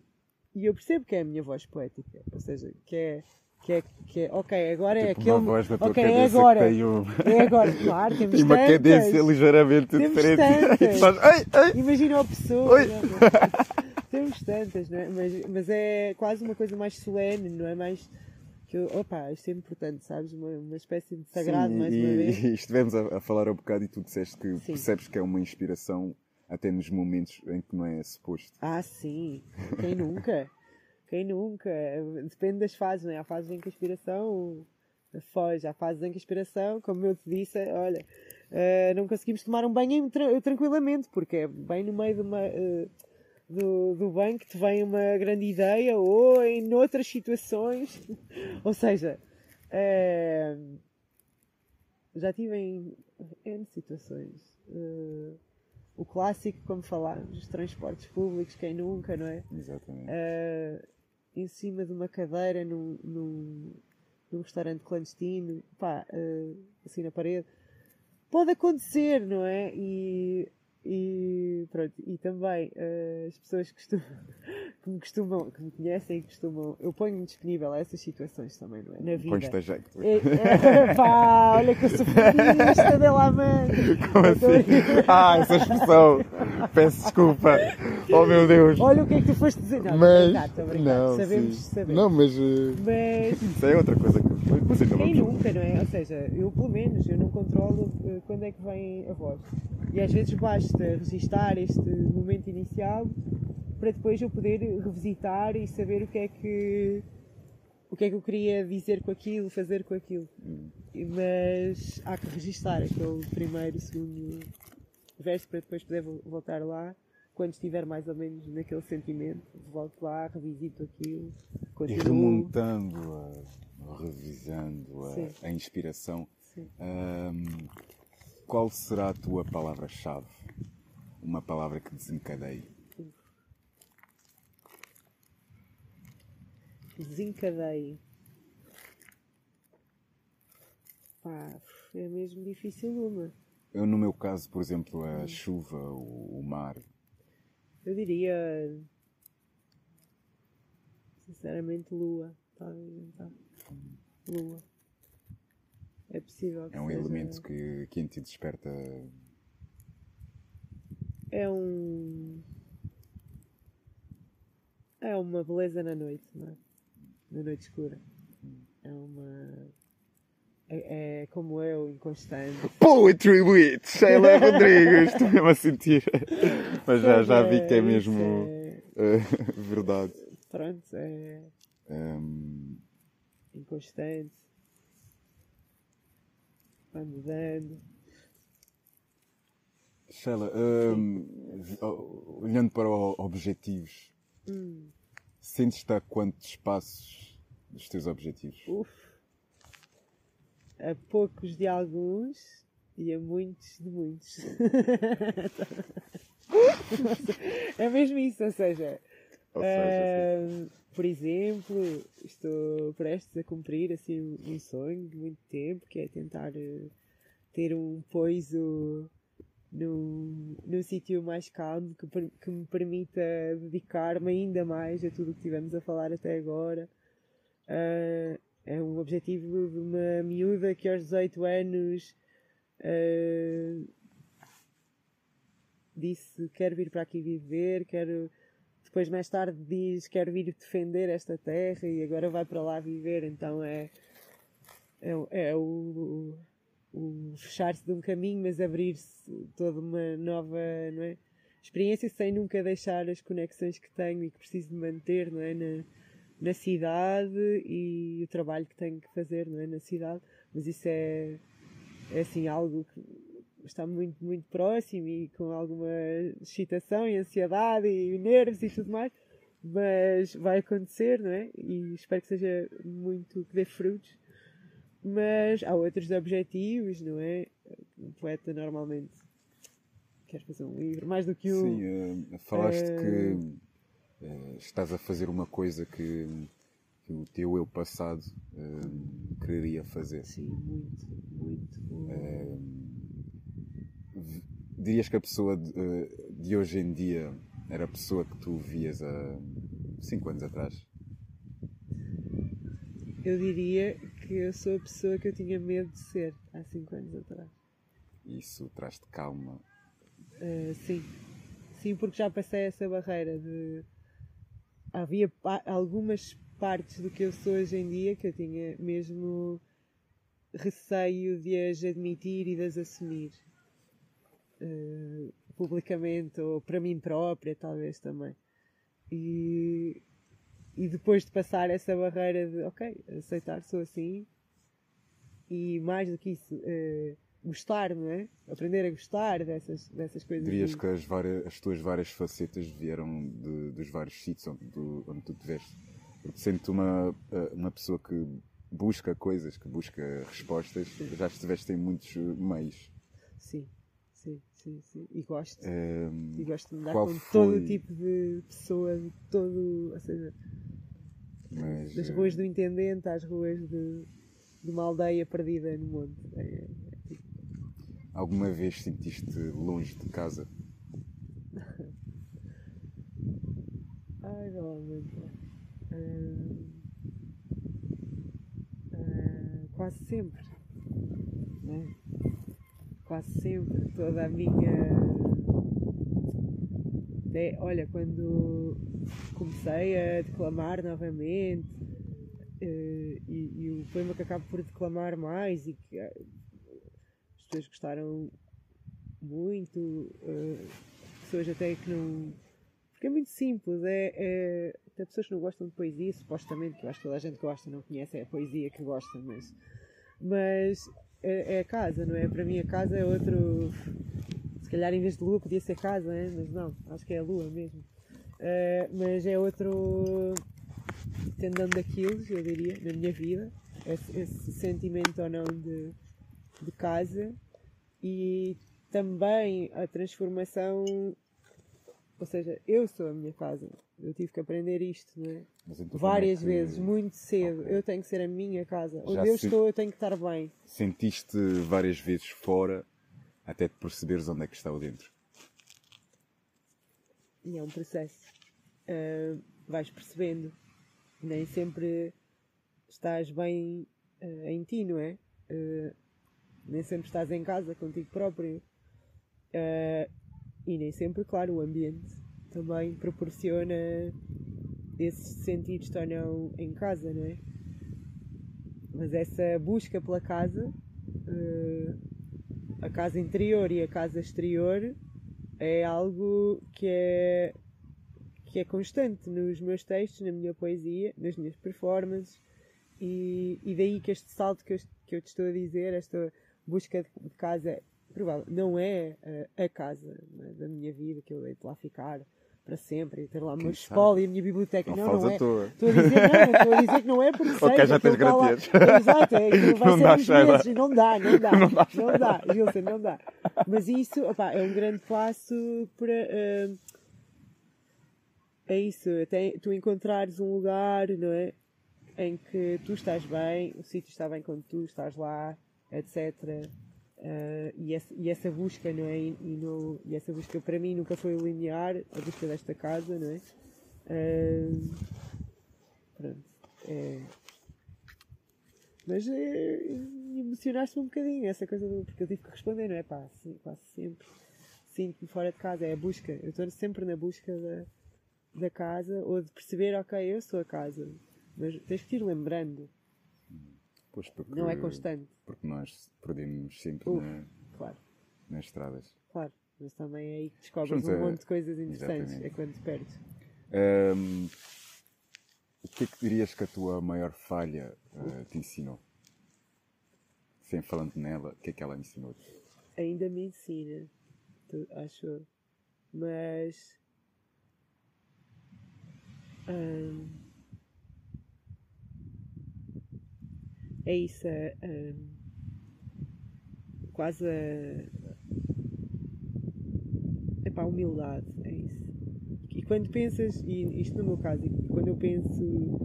e eu percebo que é a minha voz poética, ou seja, que é, que é, que é ok, agora é Tipo aquele. uma voz na tua ok, é agora. que tem, um, É agora, claro, temos tem uma tantas. cadência ligeiramente diferente. E ai, ai, Imagina a pessoa. Oi. Temos tantas, não é? Mas, mas é quase uma coisa mais solene, não é? Mais. Que, eu- opa, isto é importante, sabes? Uma, uma espécie de sagrado, Sim, mais e, uma vez. e estivemos a, a falar um bocado e tu disseste que Sim. percebes que é uma inspiração até nos momentos em que não é suposto. Ah, sim. Quem nunca? Quem nunca? Depende das fases, não é? Há fases em que a inspiração foge, há fases em que a inspiração, como eu te disse, olha, eh, não conseguimos tomar um banho tra- tranquilamente, porque é bem no meio de uma, eh, do, do que te vem uma grande ideia, ou em outras situações. ou seja, eh, já tive em N situações. Eh, o clássico, como falámos, os transportes públicos, quem nunca, não é? Exatamente. Eh, em cima de uma cadeira num, num, num restaurante clandestino, pá, eh, assim na parede. Pode acontecer, não é? E, e pronto, e também eh, as pessoas que, costumam, que me costumam, que me conhecem e costumam, eu ponho-me disponível a essas situações também, não é? Na vida. Pões-te a jeito. É, é, pá, olha que eu sou feminista dela mãe. Como assim? Ah, essa expressão! Peço desculpa! Oh meu Deus! Olha o que é que tu foste dizer. Não, Mas. a brincar. Não, sabemos, sim. sabemos. Não, mas. eh, Mas Isso é outra coisa que. Mas ainda quem nunca, não é? Ou seja, eu pelo menos, eu não controlo eh, quando é que vem a voz. E às vezes basta registar este momento inicial para depois eu poder revisitar e saber o que é que o que é que eu queria dizer com aquilo, fazer com aquilo. Mas há que registar aquele primeiro, segundo verso para depois poder voltar lá quando estiver mais ou menos naquele sentimento, volto lá, revisito aquilo, continuo. E remontando, a, revisando a, inspiração, um, qual será a tua palavra-chave? Uma palavra que desencadeie. Desencadeie. Pá, é mesmo difícil uma. Eu, no meu caso, por exemplo, a chuva, o, o mar, eu diria. Sinceramente, lua. Talvez então. Lua. É possível que É um seja... elemento que, que em ti desperta. É um. É uma beleza na noite, não é? Na noite escura. É uma é, é, como eu, inconstante. Poetry with Sheila Rodrigues, estou mesmo a sentir. Mas já, já vi que é mesmo é... verdade. Pronto, é. Um... Inconstante. Vai mudando. Sheila, um, olhando para objetivos, hum. sentes-te a quantos passos dos teus objetivos? Uf a poucos de alguns e a muitos de muitos. é mesmo isso, ou seja uh, por exemplo, estou prestes a cumprir assim um sonho de muito tempo, que é tentar uh, ter um pouso num, num sítio mais calmo que, que me permita dedicar-me ainda mais a tudo o que tivemos a falar até agora. Uh, é um objetivo de uma miúda que aos 18 anos disse quero vir para aqui viver, quero depois mais tarde diz quero vir defender esta terra e agora vai para lá viver, então é é, é o, o, o fechar-se de um caminho, mas abrir-se toda uma nova não é? experiência sem nunca deixar as conexões que tenho e que preciso de manter não é? Na, na cidade e o trabalho que tenho que fazer não é, na cidade, mas isso é, é assim algo que está muito, muito próximo e com alguma excitação e ansiedade e nervos e tudo mais, mas vai acontecer, não é? E espero que seja muito, que dê frutos. Mas há outros objetivos, não é? Um poeta normalmente quer fazer um livro, mais do que um. Sim, uh, falaste uh, que uh, estás a fazer uma coisa que, que o teu eu passado uh, quereria fazer. Sim, muito, muito. Uh, dirias que a pessoa de, de, hoje em dia era a pessoa que tu vias há 5 anos atrás? Eu diria que eu sou a pessoa que eu tinha medo de ser há 5 anos atrás. Isso traz-te calma? Uh, sim. Sim, porque já passei essa barreira de havia algumas partes do que eu sou hoje em dia que eu tinha mesmo receio de as admitir e de as assumir uh, publicamente ou para mim própria, talvez também. E, e depois de passar essa barreira de, ok, aceitar, sou assim, e mais do que isso, uh, gostar, não é? Aprender a gostar dessas, dessas coisas. Dirias que as, várias, as tuas várias facetas vieram de, dos vários sítios onde tu, onde tu. Porque sendo uma, eh, uma pessoa que busca coisas, que busca respostas, já estiveste em muitos meios. Sim, sim, sim. E gosto. Um, e gosto de andar com foi... todo tipo de pessoa, de todo. Ou seja, Mas, das ruas do intendente às ruas de, de uma aldeia perdida no monte. É, Alguma vez sentiste longe de casa? Ai, realmente. Uh, uh, quase sempre. Né? Quase sempre. Toda a minha. Olha, quando comecei a declamar novamente, uh, e, e o poema que acabo por declamar mais e que pessoas gostaram muito, uh, pessoas até que não. Porque é muito simples, é, é. Até pessoas que não gostam de poesia, supostamente, que eu acho que toda a gente gosta, não conhece é a poesia que gosta, mas. Mas é, é casa, não é? Para mim a casa é outro. Se calhar em vez de lua podia ser casa, né? mas não, acho que é a lua mesmo. Uh, mas é outro tendão daquilo, eu diria, na minha vida, esse, esse sentimento ou não de, de casa e também a transformação, ou seja, eu sou a minha casa. Eu tive que aprender isto, não é? Então Várias é que- vezes, muito cedo. Ok. Eu tenho que ser a minha casa. Onde eu estou, eu tenho que estar bem. Sentiste várias vezes fora até te perceberes onde é que está o dentro. E é um processo. Ah, vais percebendo. Nem sempre estás bem ah, em ti, não é? Ah, nem sempre estás em casa contigo próprio. E nem sempre, claro, o ambiente também proporciona esses sentidos não em casa, não é? Mas essa busca pela casa, ah, a casa interior e a casa exterior, é algo que é que é constante nos meus textos, na minha poesia, nas minhas performances e, e daí que este salto que eu, que eu te estou a dizer, esta busca de, casa, provável, não é eh, a casa é, da minha vida, que eu hei de lá ficar para sempre e ter lá o meu espólio e a minha biblioteca. Não, Não, não, é. Estou a dizer, não, estou a dizer que não é porque sei Ok, que já tens está lá- garantias. Exato, é, aquilo vai Não ser dá, uns Sheila. meses e não dá, não dá, não dá, Gilson, não dá. Mas isso, opá, é um grande passo para. ah, é isso, até tu encontrares um lugar, não é? Em que tu estás bem, o sítio está bem quando tu estás lá, etc. Ah, e, essa, e essa busca, não é? E, e essa busca para mim nunca foi linear, a busca desta casa, não é? Ah, pronto. É, mas é, emocionaste-me um bocadinho essa coisa do. Porque eu tive que responder, não é? Pá, sim, quase sempre. Sinto-me fora de casa, é a busca. Eu estou sempre na busca da, da casa ou de perceber, ok, eu sou a casa. Mas tens que ir lembrando, Pois porque, não é constante. Porque nós perdemos sempre Uf. na- Claro, nas estradas. claro. Mas também é aí que descobres um monte de coisas interessantes. exatamente. É quando perdes. Ahm, o que é que dirias que a tua maior falha ah, te ensinou? Sem falando nela, o que é que ela ensinou? ainda me ensina, acho eu. Mas. hum, é isso, é, hum, quase a. Humildade, é isso. E quando pensas, e isto no meu caso, quando eu penso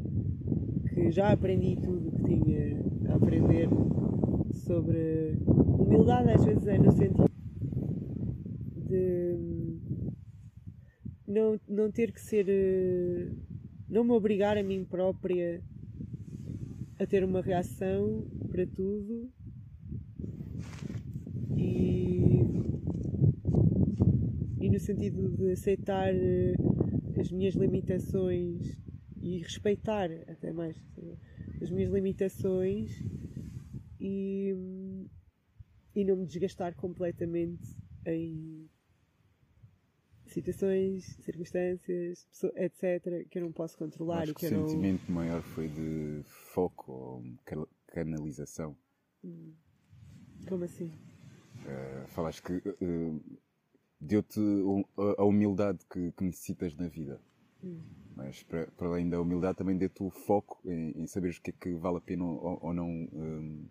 que já aprendi tudo que tinha a aprender sobre humildade às vezes é no sentido de não, não ter que ser eh, não me obrigar a mim própria a ter uma reação para tudo e e no sentido de aceitar eh, as minhas limitações e respeitar até mais as minhas limitações e, e não me desgastar completamente em situações, circunstâncias, etc., que eu não posso controlar Acho e que que o eu não. sentimento maior foi de foco ou ca- canalização. Como assim? Ah, falaste que ah, deu-te um- a humildade que, que necessitas na vida. Hum. Mas para, para além da humildade também deu-te o foco em, em saberes o que é que vale a pena ou, ou não. hum,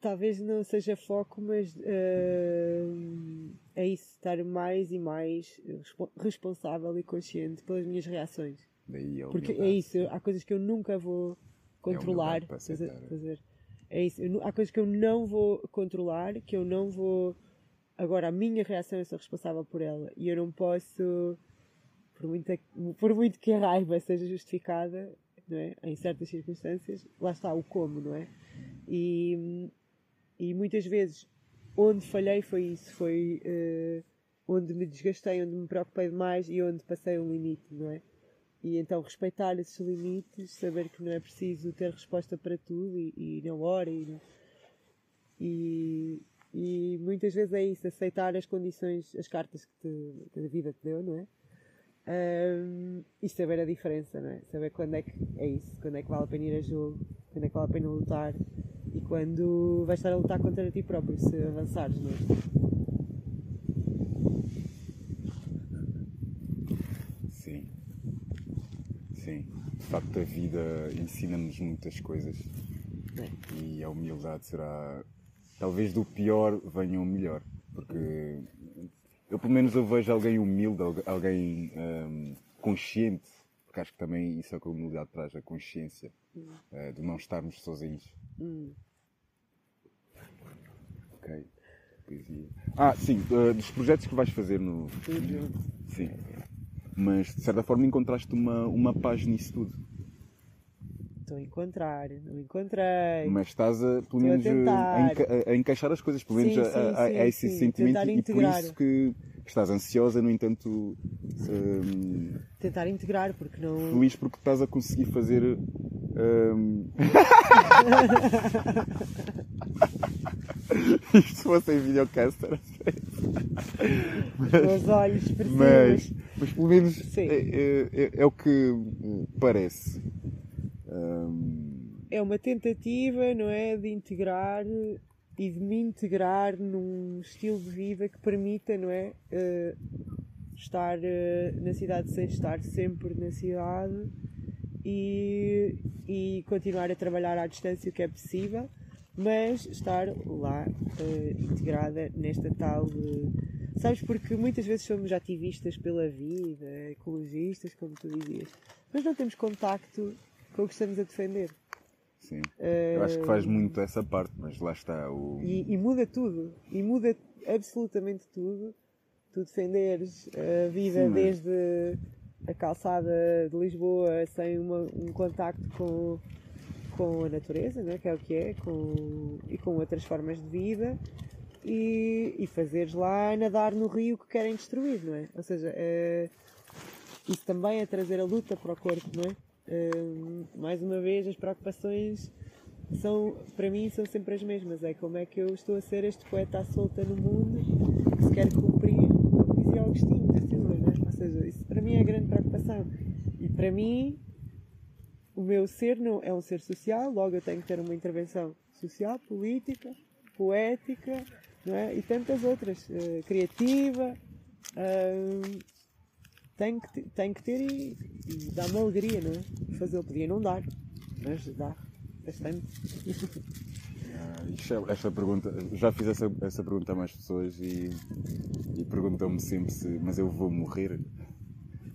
Talvez não seja foco, mas hum, é isso, estar mais e mais respo- responsável e consciente pelas minhas reações. daí a Porque é isso, há coisas que eu nunca vou controlar. humildade para a ver? É isso, eu há coisas que eu não vou controlar, que eu não vou. Agora, a minha reação eu sou responsável por ela e eu não posso, por, muita, por muito que a raiva seja justificada, não é? em certas circunstâncias, lá está o como, não é? E, e muitas vezes onde falhei foi isso, foi eh, onde me desgastei, onde me preocupei demais e onde passei um limite, não é? E então respeitar esses limites, saber que não é preciso ter resposta para tudo e, e na hora e, e, e muitas vezes é isso, aceitar as condições, as cartas que, te- que a vida te deu, não é? Ahm, e saber a diferença, não é? Saber quando é que é isso, quando é que vale a pena ir a jogo, quando é que vale a pena lutar e quando vais estar a lutar contra ti próprio se avançares, não é? Sim. Sim. De facto, a vida ensina-nos muitas coisas. É. E a humildade será. Talvez do pior venha o melhor. Porque eu, pelo menos, eu vejo alguém humilde, alguém hum, consciente. Porque acho que também isso é o que a humildade traz, a consciência eh, de não estarmos sozinhos Hum. ok Poesia. ah sim eh, dos projetos que vais fazer no Tudo junto. sim mas de certa forma encontraste uma, uma paz nisso tudo Estou a encontrar, não encontrei. Mas estás a, pelo a menos, a, tentar. enca- a encaixar as coisas, pelo menos Sim, a- sim, a- a- sim, a esse sim. sentimento Tentar e por isso que estás ansiosa, no entanto, hum, Tentar integrar, porque não. feliz porque estás a conseguir fazer. Hum, Isto se fosse em videocast era Os olhos mas, mas pelo menos é, é- é- é o que parece. Hum, É uma tentativa, não é? De integrar e de me integrar num estilo de vida que permita, não é? eh, estar eh, na cidade sem estar sempre na cidade e, e continuar a trabalhar à distância o que é possível, mas estar lá eh, integrada nesta tal. eh, sabes, porque muitas vezes somos ativistas pela vida, ecologistas, como tu dizias, mas não temos contacto com o que estamos a defender. sim. Eu acho que faz muito essa parte, mas lá está. O... e, e muda tudo. E muda absolutamente tudo. Tu defenderes a vida Sim, mas- desde a calçada de Lisboa sem uma- um contacto com, com a natureza, né? que é o que é, com, e com outras formas de vida. E, e fazeres lá nadar no rio que querem destruir, não é? Ou seja, é, isso também é trazer a luta para o corpo, não é? Hum, mais uma vez, as preocupações são, para mim, são sempre as mesmas. É como é que eu estou a ser este poeta à solta no mundo que se quer cumprir, como dizia Agostinho da Silva, não é? Ou seja, isso para mim é a grande preocupação. E para mim, o meu ser não é um ser social, logo eu tenho que ter uma intervenção social, política, poética, não é? E tantas outras, eh, criativa. hum, tem que, te- tem que ter e, e dá-me alegria, não é? Fazê-lo podia não dar, mas dá bastante. Ah, é- esta pergunta, já fiz essa, essa pergunta a mais pessoas e, e perguntam-me sempre se, mas eu vou morrer?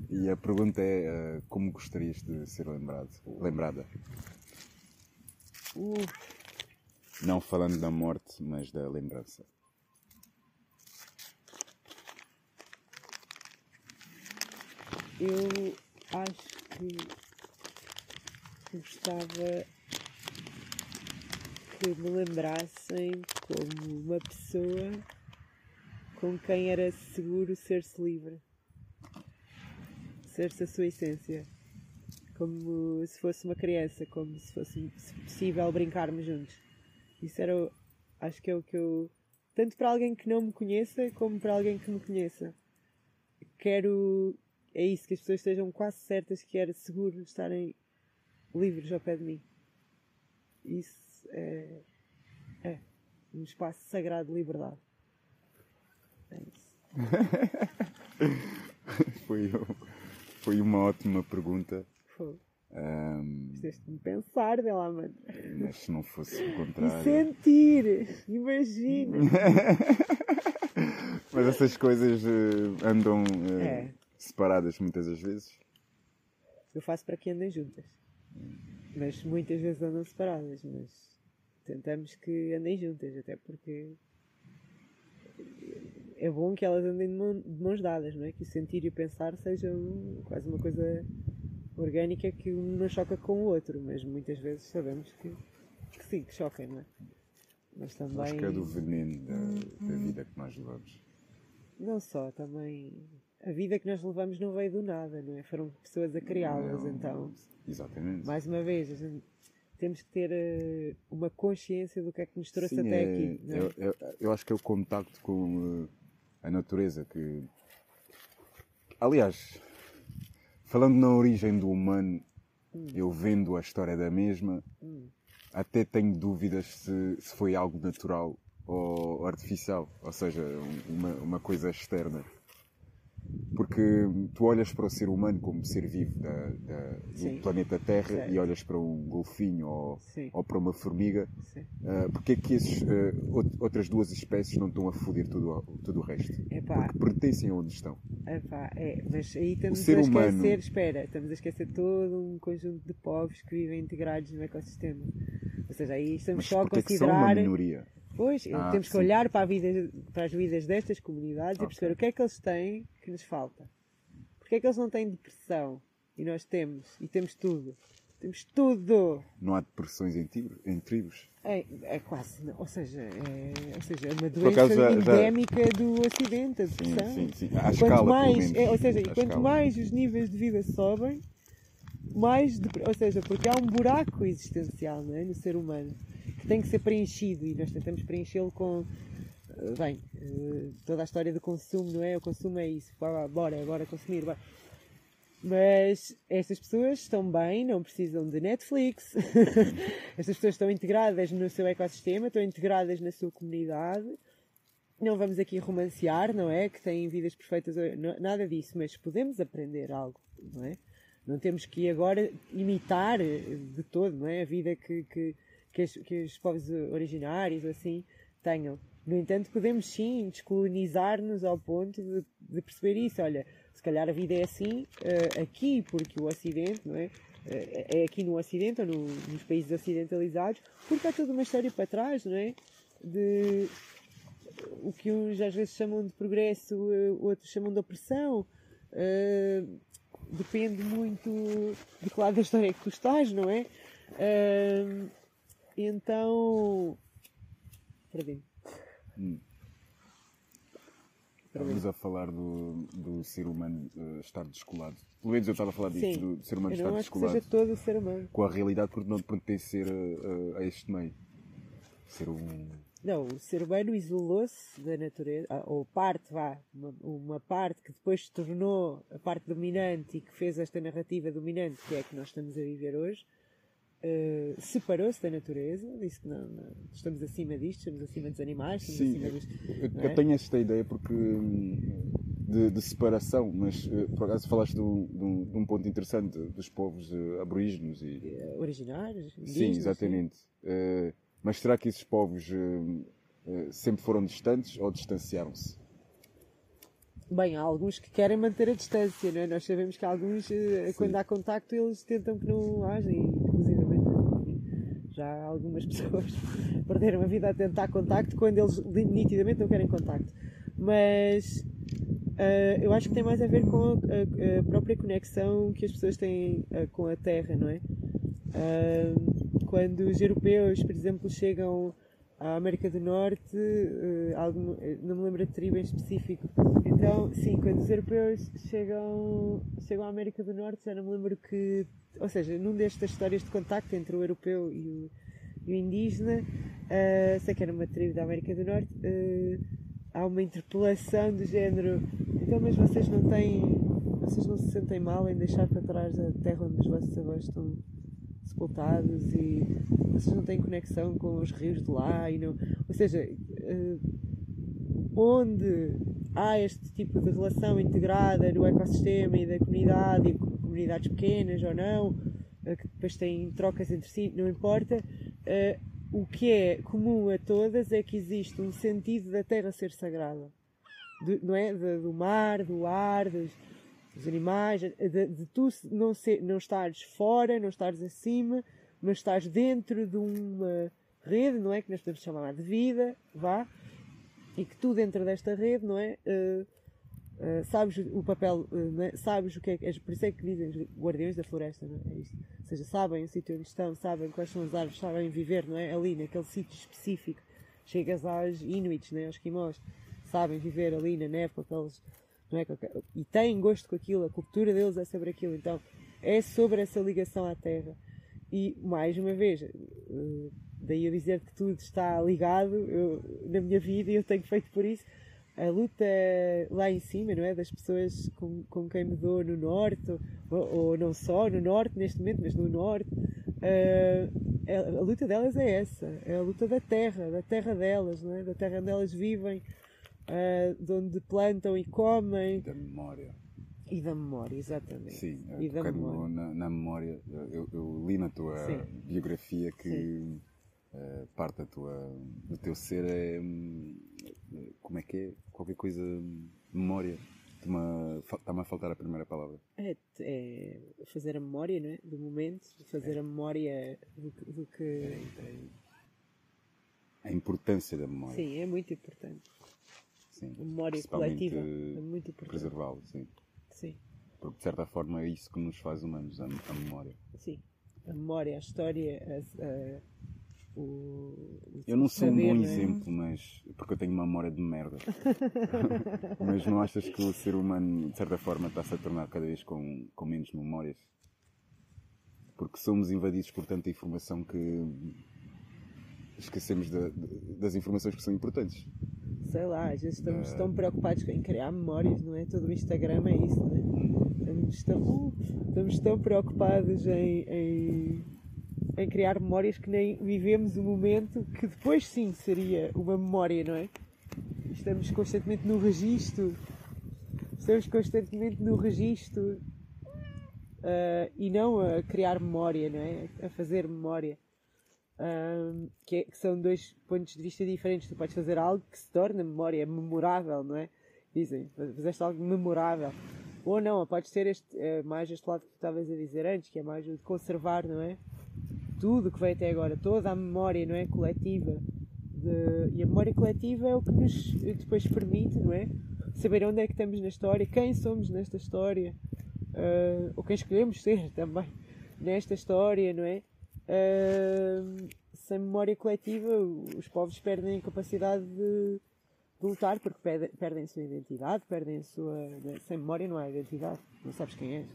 E a pergunta é ah, como gostarias de ser lembrado, lembrada? Uh, Não falando da morte, mas da lembrança. eu acho que gostava que me lembrassem como uma pessoa com quem era seguro ser-se livre. Ser-se a sua essência. Como se fosse uma criança, como se fosse se possível brincarmos juntos. Isso era, o- acho que é o que eu. Tanto para alguém que não me conheça, como para alguém que me conheça. Quero. É isso, que as pessoas estejam quase certas que era seguro estarem livres ao pé de mim. Isso é. É. Um espaço sagrado de liberdade. É isso. Foi, foi uma ótima pergunta, Fogo. ahm, Fizeste-me pensar, lá, mano. mas se não fosse o E contrário. sentir! Imagina! Mas essas coisas eh, andam eh, É. separadas muitas das vezes. Eu faço para que andem juntas. Mas muitas vezes andam separadas, mas tentamos que andem juntas, até porque é bom que elas andem de mão- de mãos dadas, não é? Que o sentir e o pensar sejam quase uma coisa orgânica que um não choca com o outro, mas muitas vezes sabemos que, que sim, que choca, não é? Mas também. Acho que é do veneno da, da vida que nós levamos. Não só, também. A vida que nós levamos não veio do nada, não é? Foram pessoas a criá-las, então. Exatamente. Mais uma vez, a gente- temos que ter eh, uma consciência do que é que nos trouxe Sim, até é- aqui. não é? eu, eu- eu acho que é o contacto com eh, a natureza que. Aliás, falando na origem do humano, Hum. eu vendo a história da mesma, até tenho dúvidas se, se foi algo natural ou artificial, ou seja, um- uma, uma coisa externa. Porque porque tu olhas para o ser humano como ser vivo da, da, do planeta Terra Certo. e olhas para um golfinho ou, ou para uma formiga, uh, porque é que esses, uh, out- outras duas espécies não estão a foder tudo, tudo o resto? Epá, Porque pertencem a onde estão. epá, é, mas aí estamos ser a esquecer, humano- espera, estamos a esquecer todo um conjunto de povos que vivem integrados no ecossistema. Ou seja, aí estamos Mas só a é que considerar. minoria? Pois, Ah, temos que sim. olhar para, vida, para as vidas destas comunidades Ok. e perceber o que é que eles têm que nos falta. Porque é que eles não têm depressão? E nós temos. E temos tudo. Temos tudo! Não há depressões em, tibro- em tribos? É, é quase, não. ou seja, é, ou seja, é uma doença acaso já- já- endémica do Ocidente, a Sim, depressão. sim, sim. À Quanto escala, mais, é, ou seja, e À quanto escala. mais os níveis de vida sobem, mais, depre- ou seja, porque há um buraco existencial é, no ser humano que tem que ser preenchido e nós tentamos preenchê-lo com, bem, eh, toda a história do consumo, não é? O consumo é isso, bora, bora consumir, bora. Mas estas pessoas estão bem, não precisam de Netflix. estas pessoas estão integradas no seu ecossistema, estão integradas na sua comunidade. Não vamos aqui romancear, não é? Que têm vidas perfeitas, nada disso, mas podemos aprender algo, não é? Não temos que agora imitar de todo, não é? A vida que, que, que, as- que os povos originários, assim, tenham. No entanto, podemos sim descolonizar-nos ao ponto de, de perceber isso. Olha, se calhar a vida é assim eh, aqui, porque o Ocidente, não é? Eh, é aqui no Ocidente ou no- nos países ocidentalizados, porque há toda uma história para trás, não é? De o que uns às vezes chamam de progresso, eh, outros chamam de opressão. Depende muito de que lado da história é que tu estás, não é? Então. Perdi. Hum. Estávamos a falar do, do ser humano eh, estar descolado. Pelo menos eu estava a falar disso, Sim. do, ser humano Eu estar não acho que descolado seja todo o ser humano. com a realidade por não pertencer a, a- a este meio. Ser um. Não, o ser humano isolou-se da natureza, ah, ou parte, vá, uma, uma parte que depois se tornou a parte dominante e que fez esta narrativa dominante, que é a que nós estamos a viver hoje, eh, separou-se da natureza, disse que não, não, estamos acima disto, estamos acima dos animais, estamos Sim, acima dos. Eu, não eu é? tenho esta ideia porque. hum, De, de separação, mas eh, por acaso falaste de um, de um- de um ponto interessante dos povos eh, aborígenes e, originários, Sim, exatamente. Mas será que esses povos eh, sempre foram distantes ou distanciaram-se? Bem, há alguns que querem manter a distância, não é? Nós sabemos que alguns, Sim. quando há contacto, eles tentam que não haja, e, já algumas pessoas perderam a vida a tentar contacto quando eles nitidamente não querem contacto. Mas eh, eu acho que tem mais a ver com a, a- própria conexão que as pessoas têm eh, com a Terra, não é? Ah, quando os europeus, por exemplo, chegam à América do Norte, eh, algum- eh, não me lembro de tribo em específico. Então, sim, quando os europeus chegam, chegam à América do Norte, já não me lembro que. Ou seja, num destas histórias de contacto entre o europeu e o, e o indígena, eh, sei que era uma tribo da América do Norte, eh, há uma interpelação do género. Então, mas vocês não têm. Vocês não se sentem mal em deixar para trás a terra onde os vossos avós estão sepultados e vocês não têm conexão com os rios de lá e não. Ou seja, eh, onde há este tipo de relação integrada no ecossistema e da comunidade, e co- comunidades pequenas ou não, eh, que depois têm trocas entre si, não importa, eh, o que é comum a todas é que existe um sentido da terra ser sagrada. Do- não é? Do mar, do ar, dos, dos animais, de, de tu não, ser, não estares fora, não estares acima, mas estás dentro de uma rede, não é? Que nós podemos chamar de vida, vá, e que tu dentro desta rede, não é? Eh, eh, sabes o papel, não é? sabes o que é, que- por isso é que dizem os guardiões da floresta, não é? É isto. Ou seja, sabem o sítio onde estão, sabem quais são as árvores, sabem viver, não é? Ali, naquele sítio específico. Chegas aos Inuits, não é? aos Esquimós, sabem viver ali na neve com aqueles, não é? E têm gosto com aquilo, a cultura deles é sobre aquilo. Então, é sobre essa ligação à terra. E, mais uma vez, eh, daí eu dizer que tudo está ligado eu, na minha vida e eu tenho feito por isso. A luta lá em cima, não é? Das pessoas com, com quem me dou no Norte, ou, ou não só no Norte neste momento, mas no Norte. eh, a, a luta delas é essa, é a luta da terra, da terra delas, não é? Da terra onde elas vivem, eh, de onde plantam e comem, Da memória. E da memória, exatamente. Sim, E da memória. na, na memória, eu, eu li na tua Sim. biografia que eh, parte da tua, do teu ser é. eh, Como é que é? Qualquer coisa. memória. Está-me a faltar a primeira palavra. É, é fazer a memória, não é? Do momento, fazer a memória do, do que. A importância da memória. Sim, é muito importante. Sim. A memória coletiva é muito importante. Preservá-lo, sim. Sim, Porque de certa forma é isso que nos faz humanos, a, a memória. sim. A memória, a história, a- o, Eu não sou um bom é? exemplo, mas. porque eu tenho uma memória de merda. mas não achas que o ser humano, de certa forma, está-se a tornar cada vez com, com menos memórias? Porque somos invadidos por tanta informação que. Esquecemos da- de- das informações que são importantes. Sei lá, às vezes estamos tão preocupados em criar memórias, não é? Todo o Instagram é isso, não é? Estamos tão, estamos tão preocupados em, em, em criar memórias que nem vivemos o momento que depois sim seria uma memória, não é? Estamos constantemente no registro, estamos constantemente no registro ah, e não a criar memória, não é? A fazer memória. Ahm, que, é- que são dois pontos de vista diferentes. Tu podes fazer algo que se torna memória, memorável, não é? Dizem, fizeste algo memorável. Ou não, podes ter este, eh, mais este lado que tu estavas a dizer antes, que é mais o de conservar, não é? Tudo que veio até agora, toda a memória, não é? Coletiva. De- e a memória coletiva é o que nos depois permite, não é? Saber onde é que estamos na história, quem somos nesta história, ah, ou quem escolhemos ser também nesta história, não é? Ahm, sem memória coletiva, os povos perdem a capacidade de, de lutar porque perdem, perdem a sua identidade, perdem a sua. Sem memória não há identidade, não sabes quem és.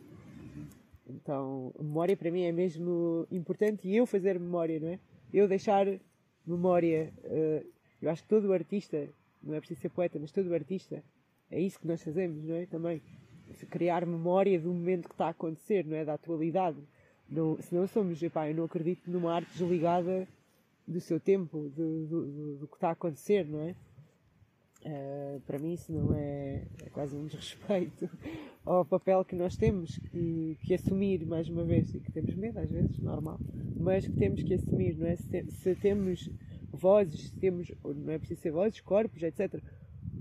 Então, memória para mim é mesmo importante e eu fazer memória, não é? Eu deixar memória. eh, eu acho que todo artista, não é preciso ser poeta, mas todo artista, é isso que nós fazemos, não é? Também. Criar memória do momento que está a acontecer, não é? Da atualidade. Não, senão somos, epá, eu não acredito numa arte desligada do seu tempo, do, do, do- do que está a acontecer, não é? Eh, para mim isso não é, é quase um desrespeito ao papel que nós temos que, que assumir mais uma vez e que temos medo às vezes, normal, mas que temos que assumir, não é? Se, se temos vozes, se temos, não é preciso ser vozes, corpos, etc.,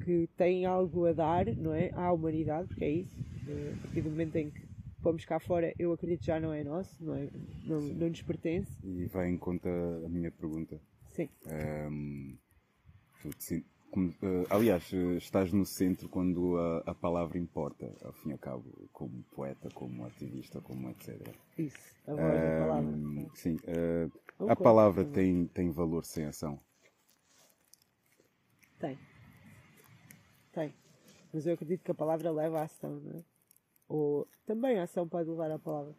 que têm algo a dar, não é? À humanidade, porque é isso, a partir do momento em que pomos cá fora, eu acredito que já não é nosso, não, é? não, não nos pertence, E vai em conta a minha pergunta. sim. Ahm, tu te como- eh, aliás, estás no centro quando a, a palavra importa, ao fim e ao cabo, como poeta, como ativista, como etc. Isso, a voz da palavra. Sim, eh, a palavra tem, tem valor sem ação. Tem. Tem. Mas eu acredito que a palavra leva à ação, não é? Ou também a ação pode levar à palavra.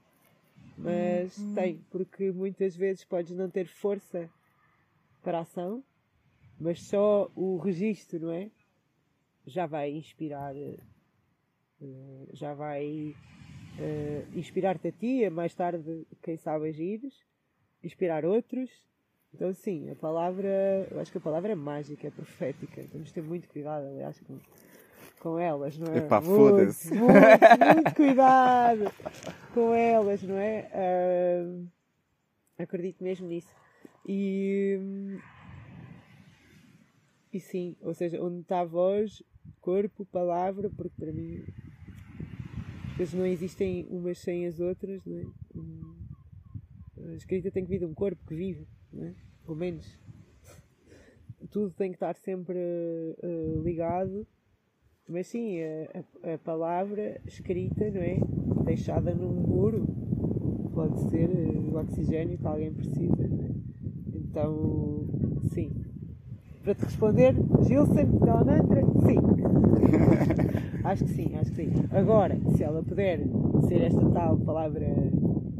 Mas tem, porque muitas vezes podes não ter força para a ação, mas só o registro, não é? Já vai inspirar, eh, já vai eh, inspirar-te a ti, a mais tarde, quem sabe, agires, inspirar outros. Então, sim, a palavra, eu acho que a palavra é mágica, é profética. Temos de ter muito cuidado, aliás, com, com elas, não é? Epá, Muito, foda-se. Muito, muito cuidado com elas, não é? Ah, acredito mesmo nisso. E, e sim, ou seja, onde está a voz, corpo, palavra, porque para mim as coisas não existem umas sem as outras, não é? A escrita tem que vir de um corpo que vive, não é? Pelo menos. Tudo tem que estar sempre eh, ligado. Mas sim, a, a- palavra escrita, não é? Deixada num muro, pode ser eh, o oxigênio que alguém precisa, não é? Então, sim. Para te responder, Gilson, Dalmantra, sim. acho que sim, acho que sim. Agora, se ela puder ser esta tal palavra,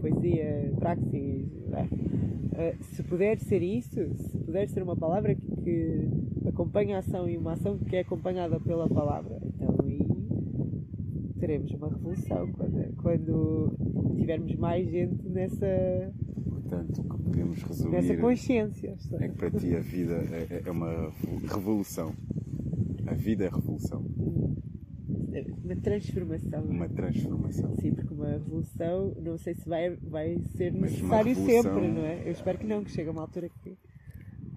poesia, praxis, né? Eh, se puder ser isso, se puder ser uma palavra que, que acompanha a ação e uma ação que é acompanhada pela palavra, então aí teremos uma revolução quando, quando tivermos mais gente nessa, Portanto, o que podemos resumir nessa consciência. é que para ti a vida é, é uma revolução. A vida é revolução. uma transformação. Uma transformação. Sim, porque uma revolução, não sei se vai, vai ser Mas necessário sempre, não é? Eu espero que não, que chegue a uma altura que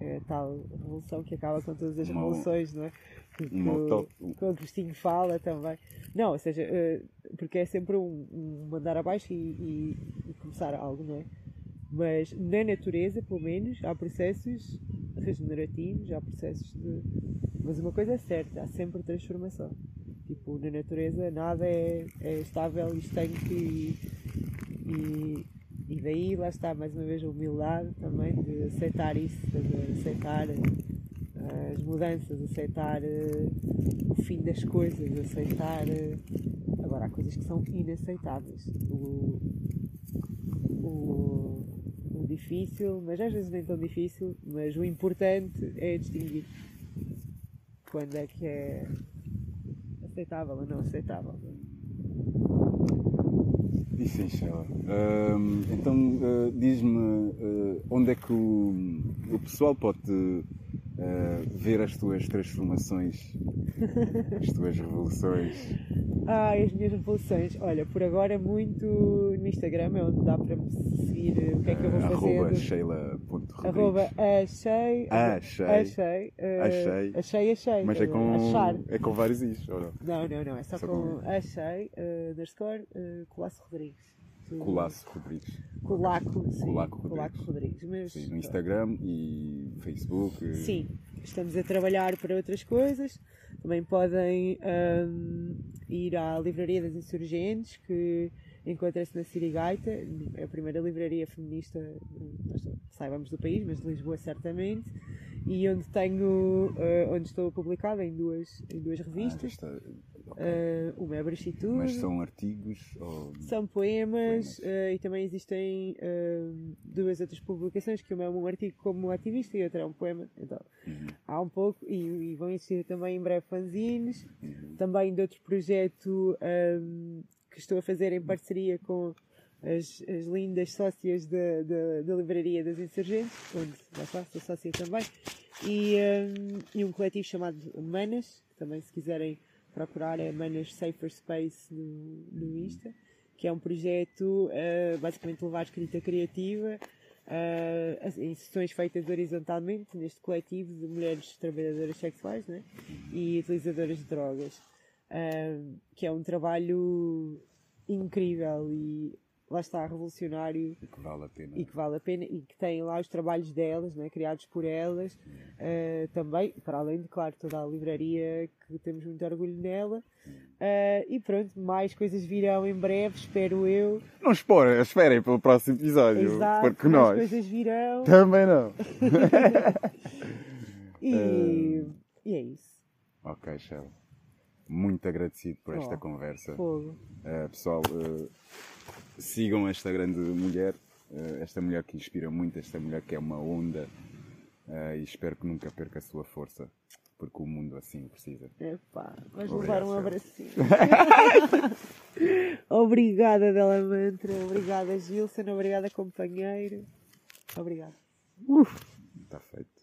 é tal revolução que acaba com todas as revoluções, não é? Que, que o- utop- que o Agostinho fala também. Não, ou seja, eh, porque é sempre um, um mandar abaixo e, e- e começar algo, não é? Mas na natureza, pelo menos, há processos regenerativos, há processos de. Mas uma coisa é certa, há sempre transformação. Tipo, na natureza nada é, é estável e estanque e, e, e daí lá está mais uma vez a humildade também de aceitar isso, de aceitar eh, as mudanças, aceitar eh, o fim das coisas, aceitar. eh, agora há coisas que são inaceitáveis. O, o, o difícil, mas às vezes nem tão difícil, mas o importante é distinguir quando é que é aceitável ou não aceitável. Ahm, então, ah, diz-me ah, onde é que o, o pessoal pode ah, ver as tuas transformações, as tuas revoluções. Ai, as minhas revoluções. Olha, por agora muito no Instagram é onde dá para me seguir eh, o que é que eu vou Ah, fazer. arroba sheila.rodrigues. Arroba achei. Achei. Achei. eh, Achei. Achei, achei. Mas é eh, com, Achar. é com vários is, ou não? Não, não, não. É só, com, achei, uh, underscore, uh, Colasso Rodrigues. Colasso Rodrigues. Colaco, sim. Colaco Colaco Rodrigues. Rodrigues. Mas, Sim, no Instagram e Facebook. Sim, estamos a trabalhar para outras coisas. Também podem ahm, ir à Livraria das Insurgentes, que encontra-se na Sirigaita, é a primeira livraria feminista, nós saibamos do país, mas de Lisboa certamente, e onde tenho, ah, onde estou publicada em duas, em duas Ah, revistas. está- Ah, uma é Brexitude, Mas são artigos ou... são poemas Poemas. eh, e também existem eh, duas outras publicações, que uma é um artigo como ativista e outra é um poema. Então, Uhum. há um pouco, e, e vão existir também em breve fanzines, Uhum. também de outro projeto ehm, que estou a fazer em parceria com as, as lindas sócias da, da, da Livraria das Insurgentes, onde lá está, sou sócia também, e, ehm, e um coletivo chamado Manas, que também se quiserem procurar é Manas Safer Space no, no Insta, que é um projeto eh, basicamente levar escrita criativa as- em sessões feitas horizontalmente neste coletivo de mulheres trabalhadoras sexuais né? e utilizadoras de drogas, eh, que é um trabalho incrível e lá está revolucionário E que vale a pena. e que vale a pena e que tem lá os trabalhos delas, né, criados por elas, eh, também, para além de, claro, toda a livraria que temos muito orgulho nela. Eh, e pronto, mais coisas virão em breve, espero eu. Não esperem, esperem pelo próximo episódio. Exato, porque mais nós coisas virão. também não. E, e é isso. ok, Shell. Muito agradecido por esta Oh, conversa. Fogo. Uh, pessoal, uh, sigam esta grande mulher, uh, esta mulher que inspira muito, esta mulher que é uma onda uh, e espero que nunca perca a sua força, porque o mundo assim precisa. Epá, vais levar um abracinho. obrigada, Dela Mantra. Obrigada, Gilson. Obrigada, companheiro. Obrigada. Está feito.